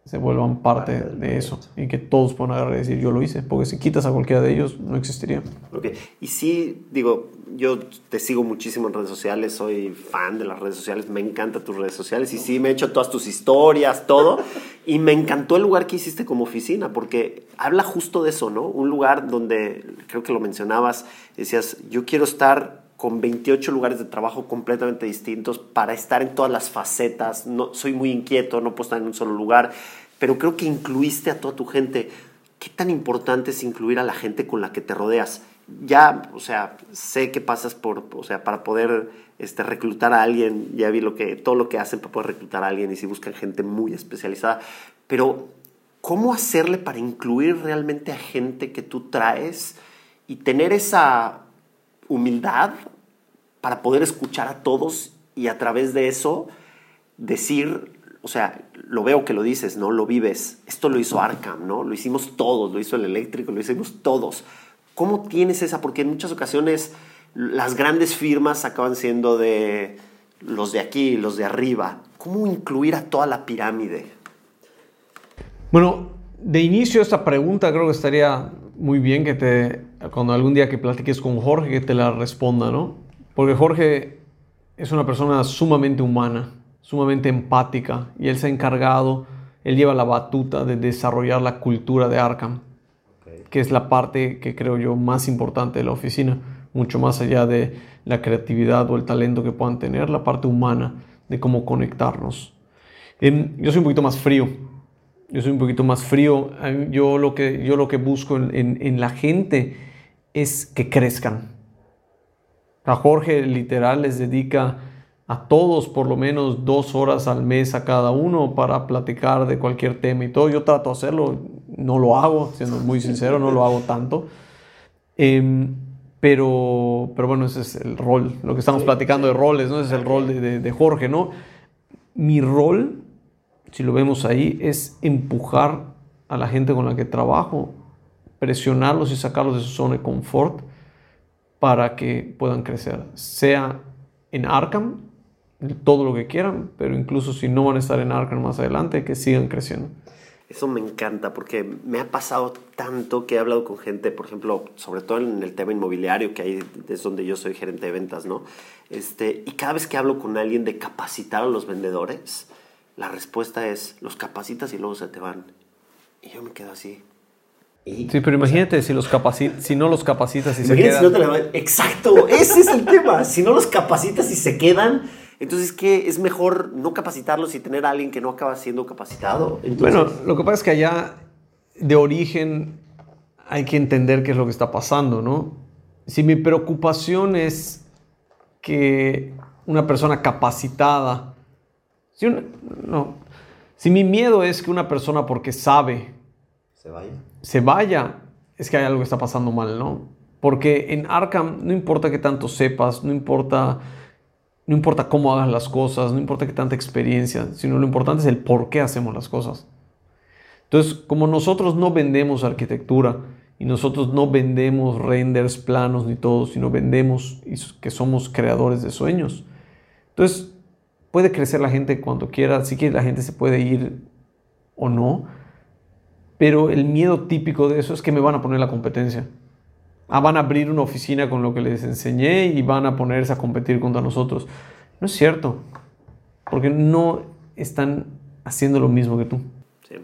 se vuelvan parte de eso y que todos puedan agarrar y decir yo lo hice, porque si quitas a cualquiera de ellos no existiría. Ok, y sí, digo, yo te sigo muchísimo en redes sociales, soy fan de las redes sociales, me encantan tus redes sociales y sí, me he hecho todas tus historias, todo, y me encantó el lugar que hiciste como oficina, porque habla justo de eso, ¿no? Un lugar donde, creo que lo mencionabas, decías, yo quiero estar con 28 lugares de trabajo completamente distintos para estar en todas las facetas. No, soy muy inquieto, no puedo estar en un solo lugar, pero creo que incluiste a toda tu gente. ¿Qué tan importante es incluir a la gente con la que te rodeas? Ya, o sea, sé que pasas por, o sea, para poder este, reclutar a alguien, ya vi lo que, todo lo que hacen para poder reclutar a alguien y si buscan gente muy especializada, pero ¿cómo hacerle para incluir realmente a gente que tú traes y tener esa humildad para poder escuchar a todos y a través de eso decir, o sea, lo veo que lo dices, ¿no? Lo vives. Esto lo hizo Arkham, ¿no? Lo hicimos todos, lo hizo el eléctrico, lo hicimos todos. ¿Cómo tienes esa? Porque en muchas ocasiones las grandes firmas acaban siendo de los de aquí, los de arriba. ¿Cómo incluir a toda la pirámide? Bueno, de inicio esta pregunta creo que estaría muy bien que te, cuando algún día que platiques con Jorge, que te la responda, ¿no? Porque Jorge es una persona sumamente humana, sumamente empática, y él se ha encargado, él lleva la batuta de desarrollar la cultura de Arkham, que es la parte que creo yo más importante de la oficina, mucho más allá de la creatividad o el talento que puedan tener, la parte humana de cómo conectarnos. yo soy un poquito más frío, yo soy un poquito más frío. Yo lo que, yo lo que busco en, la gente es que crezcan. A Jorge literal les dedica a todos por lo menos dos horas al mes a cada uno para platicar de cualquier tema y todo. Yo trato de hacerlo. no lo hago, siendo muy sincero, no lo hago tanto. Em, pero, pero bueno, ese es el rol, lo que estamos platicando de roles, ¿no? Ese es el rol de, de Jorge, ¿no? Mi rol, si lo vemos ahí, es empujar a la gente con la que trabajo, presionarlos y sacarlos de su zona de confort para que puedan crecer, sea en Arkham, todo lo que quieran, pero incluso si no van a estar en Arkham más adelante, que sigan creciendo. Eso me encanta porque me ha pasado tanto que he hablado con gente, por ejemplo, sobre todo en el tema inmobiliario, que ahí es donde yo soy gerente de ventas, ¿no? Este, y cada vez que hablo con alguien de capacitar a los vendedores, la respuesta es, los capacitas y luego se te van. Y yo me quedo así. sí, pero imagínate si, los si no los capacitas y se quedan. Si no te Exacto, ese es el tema. Si no los capacitas y se quedan, entonces, ¿qué? Es mejor no capacitarlos y tener a alguien que no acaba siendo capacitado. Bueno, lo que pasa es que allá de origen hay que entender qué es lo que está pasando, ¿no? Si mi preocupación es que una persona capacitada, si, no, si mi miedo es que una persona porque sabe se vaya. se vaya, es que hay algo que está pasando mal, ¿no? Porque en Arkham no importa que tanto sepas, no importa no importa cómo hagas las cosas, no importa qué tanta experiencia, sino lo importante es el por qué hacemos las cosas. Entonces, como nosotros no vendemos arquitectura y nosotros no vendemos renders, planos ni todo, sino vendemos que somos creadores de sueños. Entonces, puede crecer la gente cuando quiera, si quiere la gente se puede ir o no, pero el miedo típico de eso es que me van a poner la competencia. Ah, van a abrir una oficina con lo que les enseñé y van a ponerse a competir contra nosotros. No es cierto, porque no están haciendo lo mismo que tú. 100%.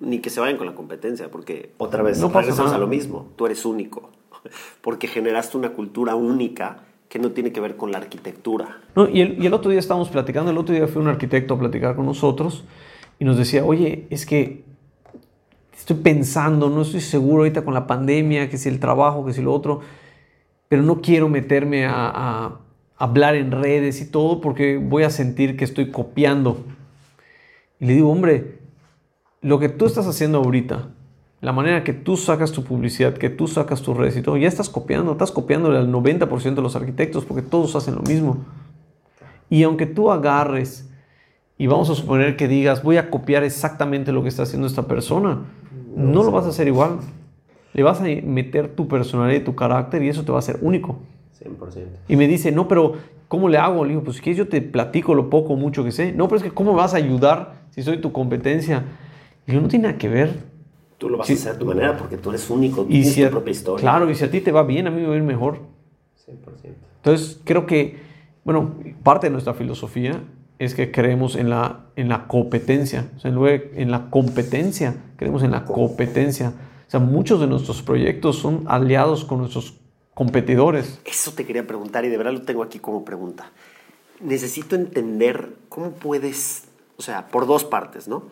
Ni que se vayan con la competencia, porque otra vez no regresamos a lo mismo. Tú eres único, porque generaste una cultura única que no tiene que ver con la arquitectura. No, y, el, otro día estábamos platicando, el otro día fue un arquitecto a platicar con nosotros y nos decía, oye, es que estoy pensando, no estoy seguro ahorita con la pandemia, que si el trabajo, que si lo otro, pero no quiero meterme a, hablar en redes y todo porque voy a sentir que estoy copiando. Y le digo, hombre, lo que tú estás haciendo ahorita, la manera que tú sacas tu publicidad, que tú sacas tus redes y todo, ya estás copiando, estás copiándole al 90% de los arquitectos porque todos hacen lo mismo. Y aunque tú agarres y vamos a suponer que digas, voy a copiar exactamente lo que está haciendo esta persona, no lo vas a hacer igual. Le vas a meter tu personalidad y tu carácter y eso te va a ser único. 100%. Y me dice, no, pero ¿cómo le hago? Le digo, pues si quieres yo te platico lo poco o mucho que sé. No, pero es que ¿cómo me vas a ayudar si soy tu competencia? Y yo, no tiene nada que ver. Tú lo vas a hacer a tu manera porque tú eres único, y tienes tu propia historia. Claro, y si a ti te va bien, a mí me va a ir mejor. 100%. Entonces, creo que, bueno, parte de nuestra filosofía es que creemos en la, en la competencia, o sea, en la competencia, creemos en la competencia. O sea, muchos de nuestros proyectos son aliados con nuestros competidores. Eso te quería preguntar y de verdad lo tengo aquí como pregunta. Necesito entender cómo puedes, o sea, por dos partes, ¿no?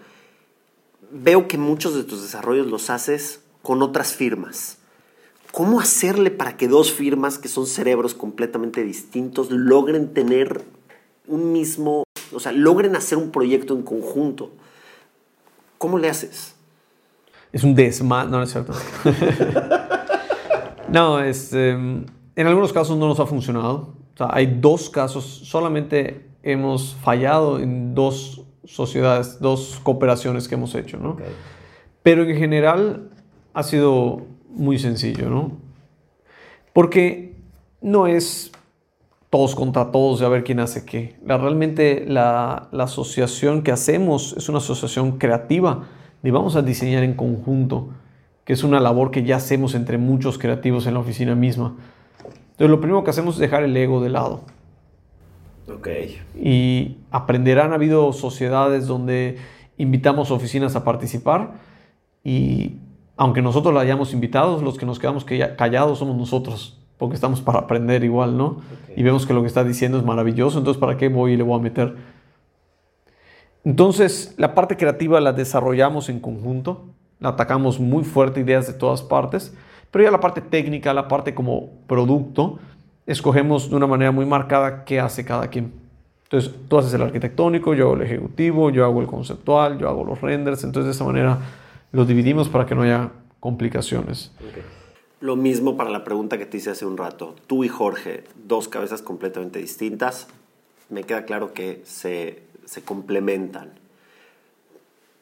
Veo que muchos de tus desarrollos los haces con otras firmas. ¿Cómo hacerle para que dos firmas que son cerebros completamente distintos logren tener un mismo o sea, logren hacer un proyecto en conjunto. ¿Cómo le haces? Es un desmadre, no, es cierto. no, es, em, en algunos casos no nos ha funcionado. O sea, hay dos casos, solamente hemos fallado en dos sociedades, dos cooperaciones que hemos hecho, ¿no? Pero en general ha sido muy sencillo, ¿no? Porque no es todos contra todos de a ver quién hace qué. La, realmente la, asociación que hacemos es una asociación creativa y vamos a diseñar en conjunto, que es una labor que ya hacemos entre muchos creativos en la oficina misma. Entonces lo primero que hacemos es dejar el ego de lado. Ok. Y aprenderán, ha habido sociedades donde invitamos oficinas a participar y aunque nosotros la hayamos invitado, los que nos quedamos callados somos nosotros porque estamos para aprender igual, ¿no? Y vemos que lo que está diciendo es maravilloso, entonces ¿para qué voy y le voy a meter? Entonces, la parte creativa la desarrollamos en conjunto, la atacamos muy fuerte, ideas de todas partes, pero ya la parte técnica, la parte como producto, escogemos de una manera muy marcada qué hace cada quien. Entonces, tú haces el arquitectónico, yo hago el ejecutivo, yo hago el conceptual, yo hago los renders, entonces de esa manera lo dividimos para que no haya complicaciones. Lo mismo para la pregunta que te hice hace un rato. Tú y Jorge, dos cabezas completamente distintas, me queda claro que se, se complementan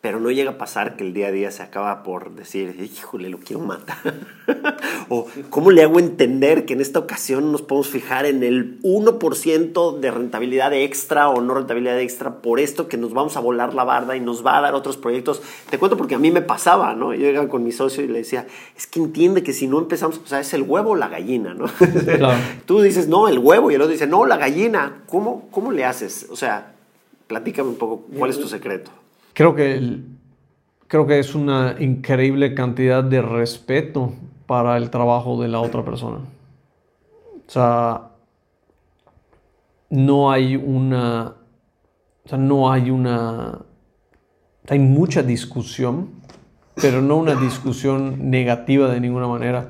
pero no llega a pasar que el día a día se acaba por decir, híjole, lo quiero matar. o cómo le hago entender que en esta ocasión nos podemos fijar en el 1% de rentabilidad extra o no rentabilidad extra por esto que nos vamos a volar la barda y nos va a dar otros proyectos. Te cuento porque a mí me pasaba, ¿no? Yo llegaba con mi socio y le decía, es que entiende que si no empezamos, o sea, es el huevo o la gallina, ¿no? Claro. Tú dices, no, el huevo y el otro dice, no, la gallina. ¿Cómo, cómo le haces? O sea, platícame un poco, ¿cuál es tu secreto? Creo que, creo que es una increíble cantidad de respeto para el trabajo de la otra persona. O sea, no hay una, o sea, no hay una, hay mucha discusión, pero no una discusión negativa de ninguna manera.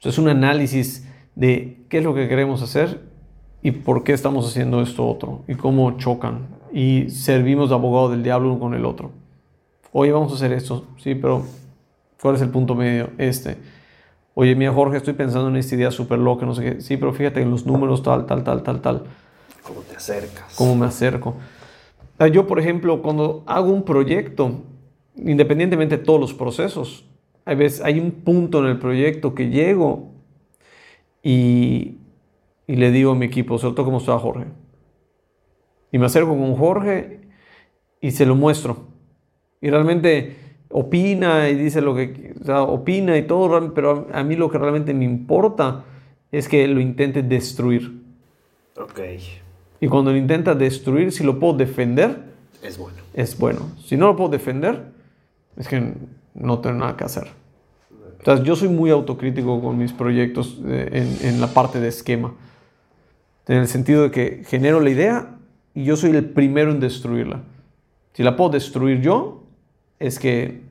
Es un análisis de qué es lo que queremos hacer y por qué estamos haciendo esto otro y cómo chocan y servimos de abogado del diablo con el otro. Oye, vamos a hacer esto, sí, pero ¿cuál es el punto medio? Este. Oye, mira, Jorge, estoy pensando en esta idea súper loca, no sé qué. Sí, pero fíjate en los números, tal, tal, tal, tal, tal. ¿Cómo te acercas? ¿Cómo me acerco? Yo, por ejemplo, cuando hago un proyecto, independientemente de todos los procesos, hay veces hay un punto en el proyecto que llego y, y le digo a mi equipo, sobre todo como está Jorge, y me acerco con Jorge y se lo muestro. Y realmente opina y dice lo que, o sea, opina y todo, pero a mí lo que realmente me importa es que lo intente destruir. Ok. Y cuando lo intenta destruir, si lo puedo defender, es bueno. Es bueno. Si no lo puedo defender, es que no tengo nada que hacer. Entonces, yo soy muy autocrítico con mis proyectos eh, en, en la parte de esquema. En el sentido de que genero la idea y yo soy el primero en destruirla. Si la puedo destruir yo, es que,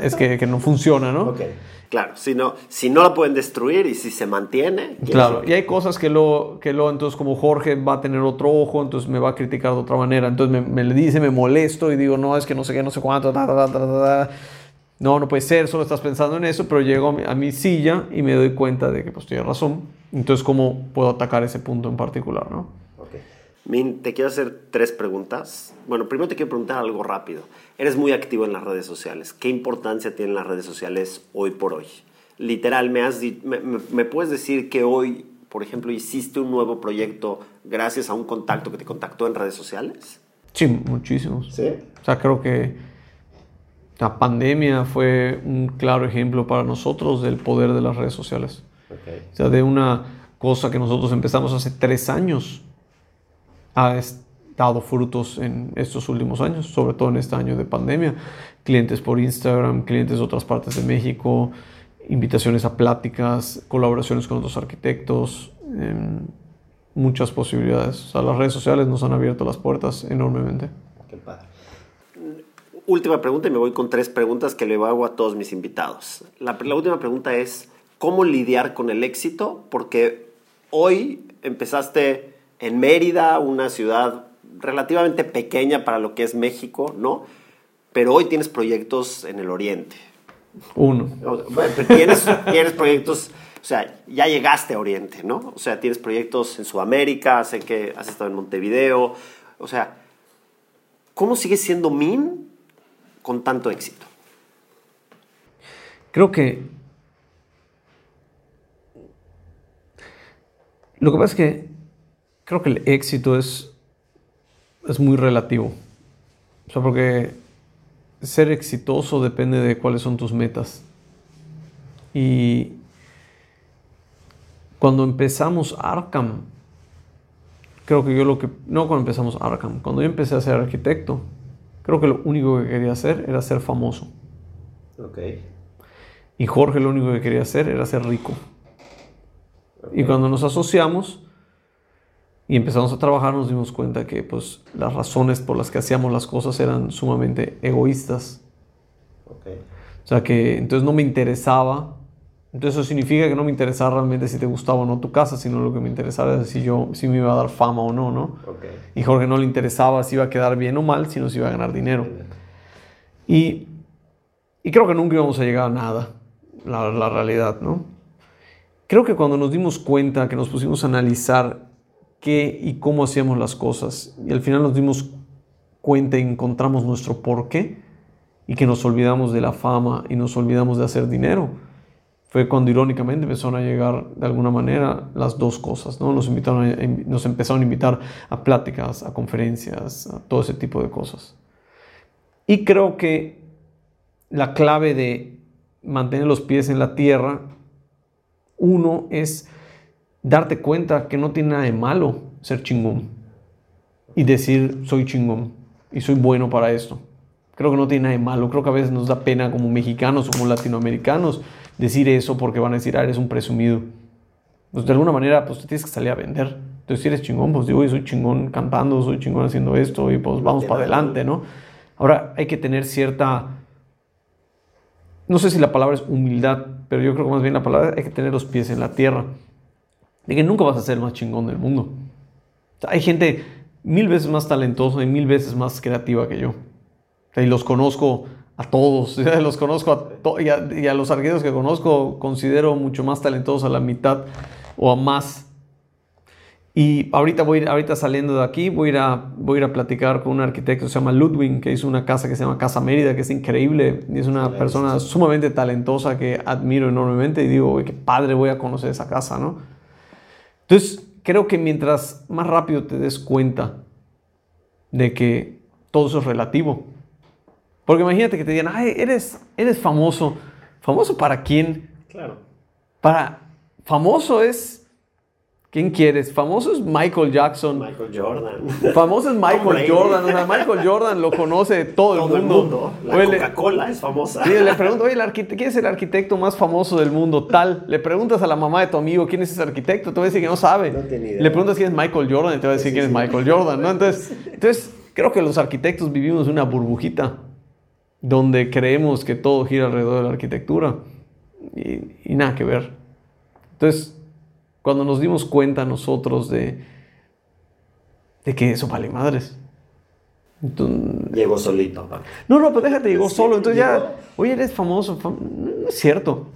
es que, que, no funciona, ¿no? Okay. Claro, si no, si no la pueden destruir y si se mantiene. Claro, y hay cosas que lo, que lo, entonces como Jorge va a tener otro ojo, entonces me va a criticar de otra manera, entonces me, le dice, me molesto y digo, no, es que no sé qué, no sé cuánto, no, no puede ser, solo estás pensando en eso, pero llego a mi, a mi silla y me doy cuenta de que pues tiene razón, entonces cómo puedo atacar ese punto en particular, ¿no? Min, te quiero hacer tres preguntas. Bueno, primero te quiero preguntar algo rápido. Eres muy activo en las redes sociales. ¿Qué importancia tienen las redes sociales hoy por hoy? Literal, ¿me, has, me, puedes decir que hoy, por ejemplo, hiciste un nuevo proyecto gracias a un contacto que te contactó en redes sociales? Sí, muchísimos. ¿Sí? O sea, creo que la pandemia fue un claro ejemplo para nosotros del poder de las redes sociales. O sea, de una cosa que nosotros empezamos hace tres años ha dado frutos en estos últimos años, sobre todo en este año de pandemia. Clientes por Instagram, clientes de otras partes de México, invitaciones a pláticas, colaboraciones con otros arquitectos, em, muchas posibilidades. O sea, las redes sociales nos han abierto las puertas enormemente. Qué padre. Última pregunta y me voy con tres preguntas que le hago a todos mis invitados. La, la última pregunta es, ¿cómo lidiar con el éxito? Porque hoy empezaste en Mérida, una ciudad relativamente pequeña para lo que es México, ¿no? Pero hoy tienes proyectos en el oriente. Uno. tienes, tienes proyectos, o sea, ya llegaste a Oriente, ¿no? O sea, tienes proyectos en Sudamérica, sé que has estado en Montevideo, o sea, ¿cómo sigues siendo MIN con tanto éxito? Creo que lo que pasa es que creo que el éxito es, es muy relativo. O sea, porque ser exitoso depende de cuáles son tus metas. Y cuando empezamos Arkham, creo que yo lo que, no cuando empezamos Arkham, cuando yo empecé a ser arquitecto, creo que lo único que quería hacer era ser famoso. Okay. Y Jorge lo único que quería hacer era ser rico. Y cuando nos asociamos, y empezamos a trabajar nos dimos cuenta que pues las razones por las que hacíamos las cosas eran sumamente egoístas. O sea que entonces no me interesaba, entonces eso significa que no me interesaba realmente si te gustaba o no tu casa, sino lo que me interesaba era si yo si me iba a dar fama o no, ¿no? Y Jorge no le interesaba si iba a quedar bien o mal, sino si iba a ganar dinero. Y y creo que nunca íbamos a llegar a nada, la, la realidad, ¿no? Creo que cuando nos dimos cuenta, que nos pusimos a analizar qué y cómo hacíamos las cosas, y al final nos dimos cuenta y encontramos nuestro porqué, y que nos olvidamos de la fama y nos olvidamos de hacer dinero, fue cuando irónicamente empezaron a llegar de alguna manera las dos cosas, ¿no? Nos, invitaron nos empezaron a invitar a pláticas, a conferencias, a todo ese tipo de cosas. Y creo que la clave de mantener los pies en la tierra, uno es darte cuenta que no tiene nada de malo ser chingón y decir soy chingón y soy bueno para esto. Creo que no tiene nada de malo, creo que a veces nos da pena como mexicanos o como latinoamericanos decir eso porque van a decir, ah, eres un presumido. Pues de alguna manera, pues te tienes que salir a vender. Entonces, si eres chingón, pues digo, soy chingón cantando, soy chingón haciendo esto y pues vamos para adelante, ¿no? Ahora, hay que tener cierta, no sé si la palabra es humildad, pero yo creo que más bien la palabra hay que tener los pies en la tierra. De que nunca vas a ser el más chingón del mundo. hay gente mil veces más talentosa y mil veces más creativa que yo. y los conozco a todos, los conozco a y, a, los arqueros que conozco considero mucho más talentosos a la mitad o a más. Y ahorita voy ahorita saliendo de aquí, voy a, ir a, voy a ir a platicar con un arquitecto que se llama Ludwig, que hizo una casa que se llama Casa Mérida, que es increíble, y es una persona sumamente talentosa que admiro enormemente y digo, qué padre voy a conocer esa casa, ¿no? Entonces, creo que mientras más rápido te des cuenta de que todo eso es relativo, porque imagínate que te digan, ay, eres, eres famoso. ¿Famoso para quién? Claro. Para, famoso es... ¿Quién quieres? Famoso es Michael Jackson. Michael Jordan. Famoso es Michael Jordan. O sea, Michael Jordan lo conoce todo, el mundo. La Coca-Cola es famosa. Sí, le pregunto, oye, ¿quién es el arquitecto más famoso del mundo? Tal. Le preguntas a la mamá de tu amigo quién es ese arquitecto. Te va a decir que no sabe. No tiene idea. Le preguntas quién es Michael Jordan y te va a decir quién es Michael Jordan. ¿no? Entonces, entonces, creo que los arquitectos vivimos una burbujita donde creemos que todo gira alrededor de la arquitectura y, nada que ver. Entonces, cuando nos dimos cuenta nosotros de, de que eso vale madres. llegó solito. No, no, pero déjate, llegó solo. Entonces ya, oye, eres famoso. no es cierto.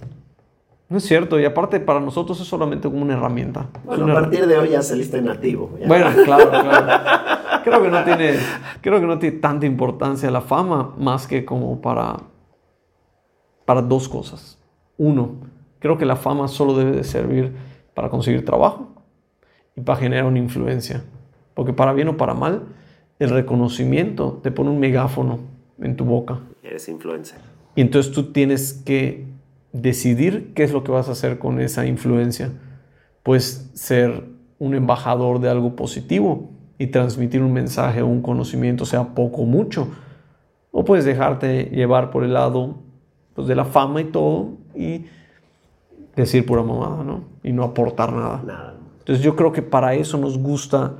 No es cierto, y aparte para nosotros es solamente como una herramienta. Bueno, a partir de hoy ya saliste nativo. Bueno, claro, claro. Creo que, no tiene, creo que no tiene tanta importancia la fama más que como para, para dos cosas. Uno, creo que la fama solo debe de servir para conseguir trabajo y para generar una influencia. Porque para bien o para mal, el reconocimiento te pone un megáfono en tu boca. Eres influencer. Y entonces tú tienes que decidir qué es lo que vas a hacer con esa influencia. Pues ser un embajador de algo positivo y transmitir un mensaje o un conocimiento, sea poco o mucho. O puedes dejarte llevar por el lado pues, de la fama y todo y decir pura mamada, ¿no? Y no aportar nada. nada. Entonces yo creo que para eso nos gusta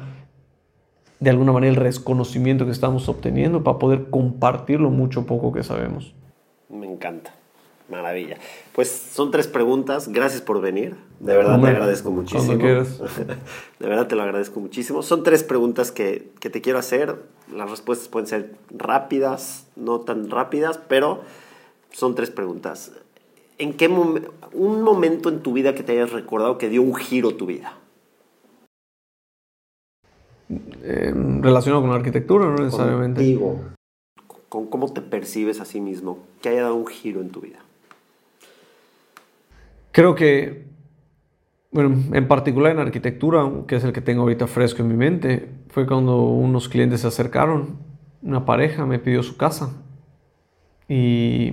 de alguna manera el reconocimiento que estamos obteniendo para poder compartir lo mucho poco que sabemos. Me encanta. Maravilla. Pues son tres preguntas. Gracias por venir. De verdad te agradezco muchísimo. De verdad te lo agradezco muchísimo. Son tres preguntas que, que, te quiero hacer. Las respuestas pueden ser rápidas, no tan rápidas, pero son tres preguntas. ¿En qué un momento en tu vida que te hayas recordado que dio un giro tu vida? Eh, relacionado con la arquitectura, no necesariamente. Contigo. Con cómo te percibes a sí mismo, que haya dado un giro en tu vida. Creo que, bueno, en particular en arquitectura, que es el que tengo ahorita fresco en mi mente, fue cuando unos clientes se acercaron, una pareja me pidió su casa y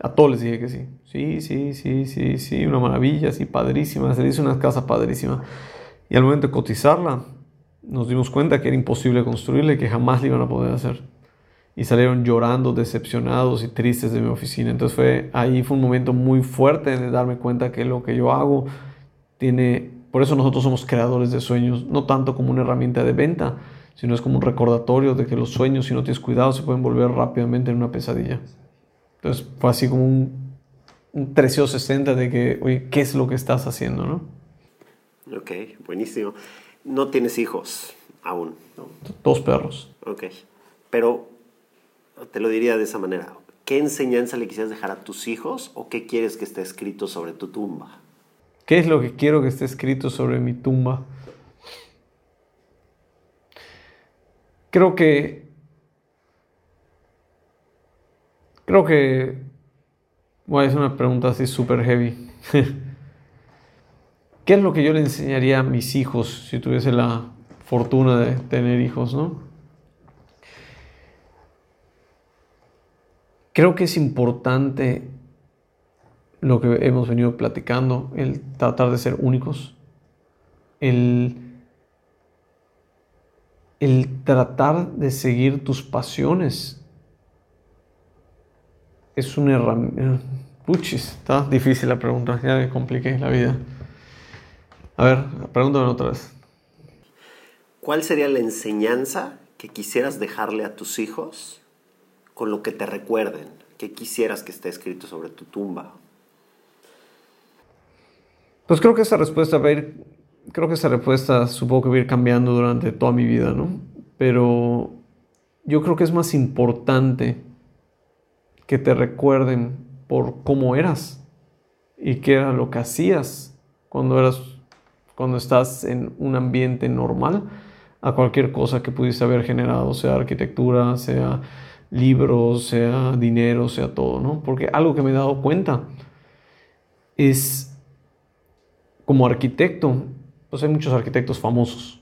a todos les dije que sí. Sí, sí, sí, sí, sí, una maravilla, sí, padrísima, se dice una casa padrísima. Y al momento de cotizarla, nos dimos cuenta que era imposible construirla y que jamás la iban a poder hacer y salieron llorando, decepcionados y tristes de mi oficina. Entonces fue ahí fue un momento muy fuerte de darme cuenta que lo que yo hago tiene, por eso nosotros somos creadores de sueños, no tanto como una herramienta de venta, sino es como un recordatorio de que los sueños, si no tienes cuidado, se pueden volver rápidamente en una pesadilla. Entonces fue así como un, un 360 de que, oye, ¿qué es lo que estás haciendo, no? Ok, buenísimo. No tienes hijos aún, ¿no? Dos perros. Ok, pero te lo diría de esa manera. ¿qué enseñanza le quisieras dejar a tus hijos o qué quieres que esté escrito sobre tu tumba? ¿Qué es lo que quiero que esté escrito sobre mi tumba? Creo que... Creo que... Voy a una pregunta así súper heavy. ¿Qué es lo que yo le enseñaría a mis hijos si tuviese la fortuna de tener hijos, no? Creo que es importante lo que hemos venido platicando, el tratar de ser únicos, el, el tratar de seguir tus pasiones. Es una herramienta... Puchis, está difícil la pregunta, ya me compliqué la vida. A ver, pregúntame otra vez. ¿Cuál sería la enseñanza que quisieras dejarle a tus hijos con lo que te recuerden? ¿Qué quisieras que esté escrito sobre tu tumba? Pues creo que esa respuesta va a ir, creo que esa respuesta supongo que va a ir cambiando durante toda mi vida, ¿no? Pero yo creo que es más importante que te recuerden por cómo eras y qué era lo que hacías cuando eras cuando estás en un ambiente normal a cualquier cosa que pudiese haber generado, sea arquitectura, sea libros, sea dinero, sea todo, ¿no? Porque algo que me he dado cuenta es como arquitecto, pues hay muchos arquitectos famosos.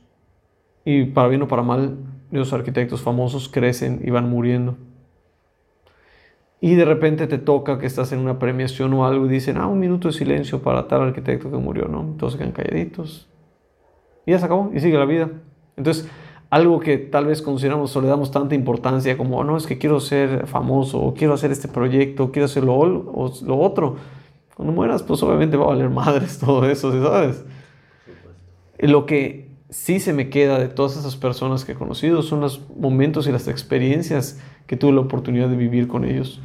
Y para bien o para mal, los arquitectos famosos crecen y van muriendo. Y de repente te toca que estás en una premiación o algo y dicen, ah, un minuto de silencio para tal arquitecto que murió, ¿no? Se quedan calladitos. Y ya se acabó y sigue la vida. Entonces, algo que tal vez consideramos o le damos tanta importancia como, no, es que quiero ser famoso, o quiero hacer este proyecto, quiero hacer lo, o lo otro cuando mueras, pues obviamente va a valer madres todo eso, ¿sabes? Lo que sí se me queda de todas esas personas que he conocido son los momentos y las experiencias que tuve la oportunidad de vivir con ellos.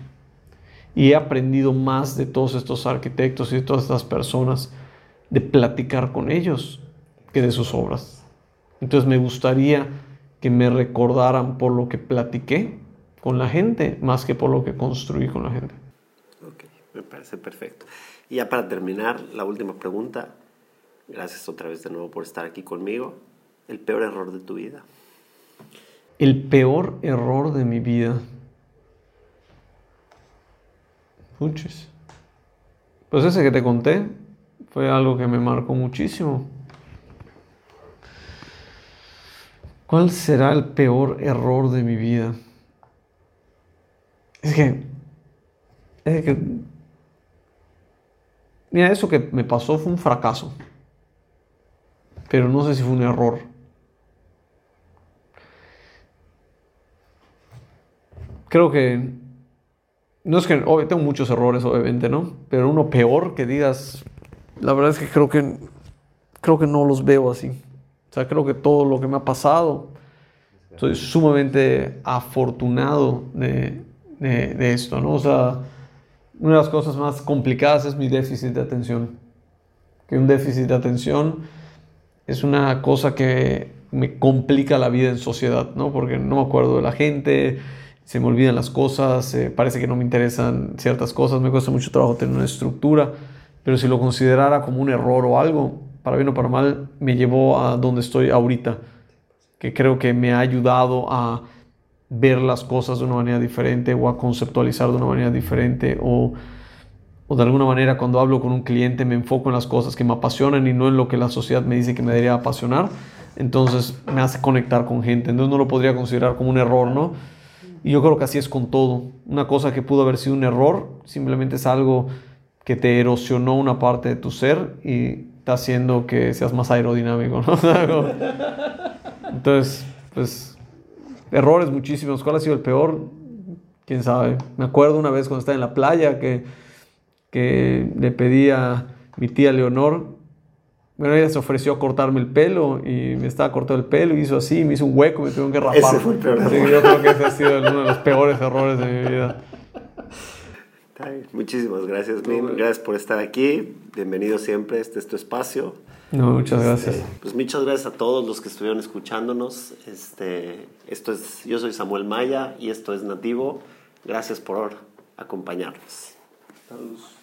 Y he aprendido más de todos estos arquitectos y de todas estas personas, de platicar con ellos que de sus obras. Entonces me gustaría que me recordaran por lo que platiqué con la gente, más que por lo que construí con la gente. Me parece perfecto. Y ya para terminar, la última pregunta. Gracias otra vez de nuevo por estar aquí conmigo. ¿El peor error de tu vida? El peor error de mi vida. Puches. Pues ese que te conté fue algo que me marcó muchísimo. ¿Cuál será el peor error de mi vida? Es que, es que Mira, eso que me pasó fue un fracaso, pero no sé si fue un error. Creo que, no es que, tengo muchos errores obviamente, ¿no? Pero uno peor que digas, la verdad es que creo que, creo que no los veo así. O sea, creo que todo lo que me ha pasado, soy sumamente afortunado de, de, de esto, ¿no? O sea, una de las cosas más complicadas es mi déficit de atención. Que un déficit de atención es una cosa que me complica la vida en sociedad, ¿no? Porque no me acuerdo de la gente, se me olvidan las cosas, eh, parece que no me interesan ciertas cosas, me cuesta mucho trabajo tener una estructura, pero si lo considerara como un error o algo, para bien o para mal, me llevó a donde estoy ahorita, que creo que me ha ayudado a ver las cosas de una manera diferente o a conceptualizar de una manera diferente o, o, de alguna manera cuando hablo con un cliente me enfoco en las cosas que me apasionan y no en lo que la sociedad me dice que me debería apasionar, entonces me hace conectar con gente, entonces no lo podría considerar como un error, ¿no? Y yo creo que así es con todo. Una cosa que pudo haber sido un error simplemente es algo que te erosionó una parte de tu ser y está haciendo que seas más aerodinámico, ¿no? Entonces, pues errores muchísimos. ¿Cuál ha sido el peor? Quién sabe. Me acuerdo una vez cuando estaba en la playa que, que le pedí a mi tía Leonor. Bueno, ella se ofreció a cortarme el pelo y me estaba cortando el pelo, y hizo así, me hizo un hueco, me tuvieron que rapar. Ese fue el peor error. yo creo que ese ha sido uno de los peores errores de mi vida. Muchísimas gracias, Min. Gracias por estar aquí. Bienvenido siempre. Este es tu espacio. No, muchas gracias. Este, pues muchas gracias a todos los que estuvieron escuchándonos. Este, esto es, yo soy Samuel Maya y esto es Nativo. Gracias por acompañarnos. Saludos.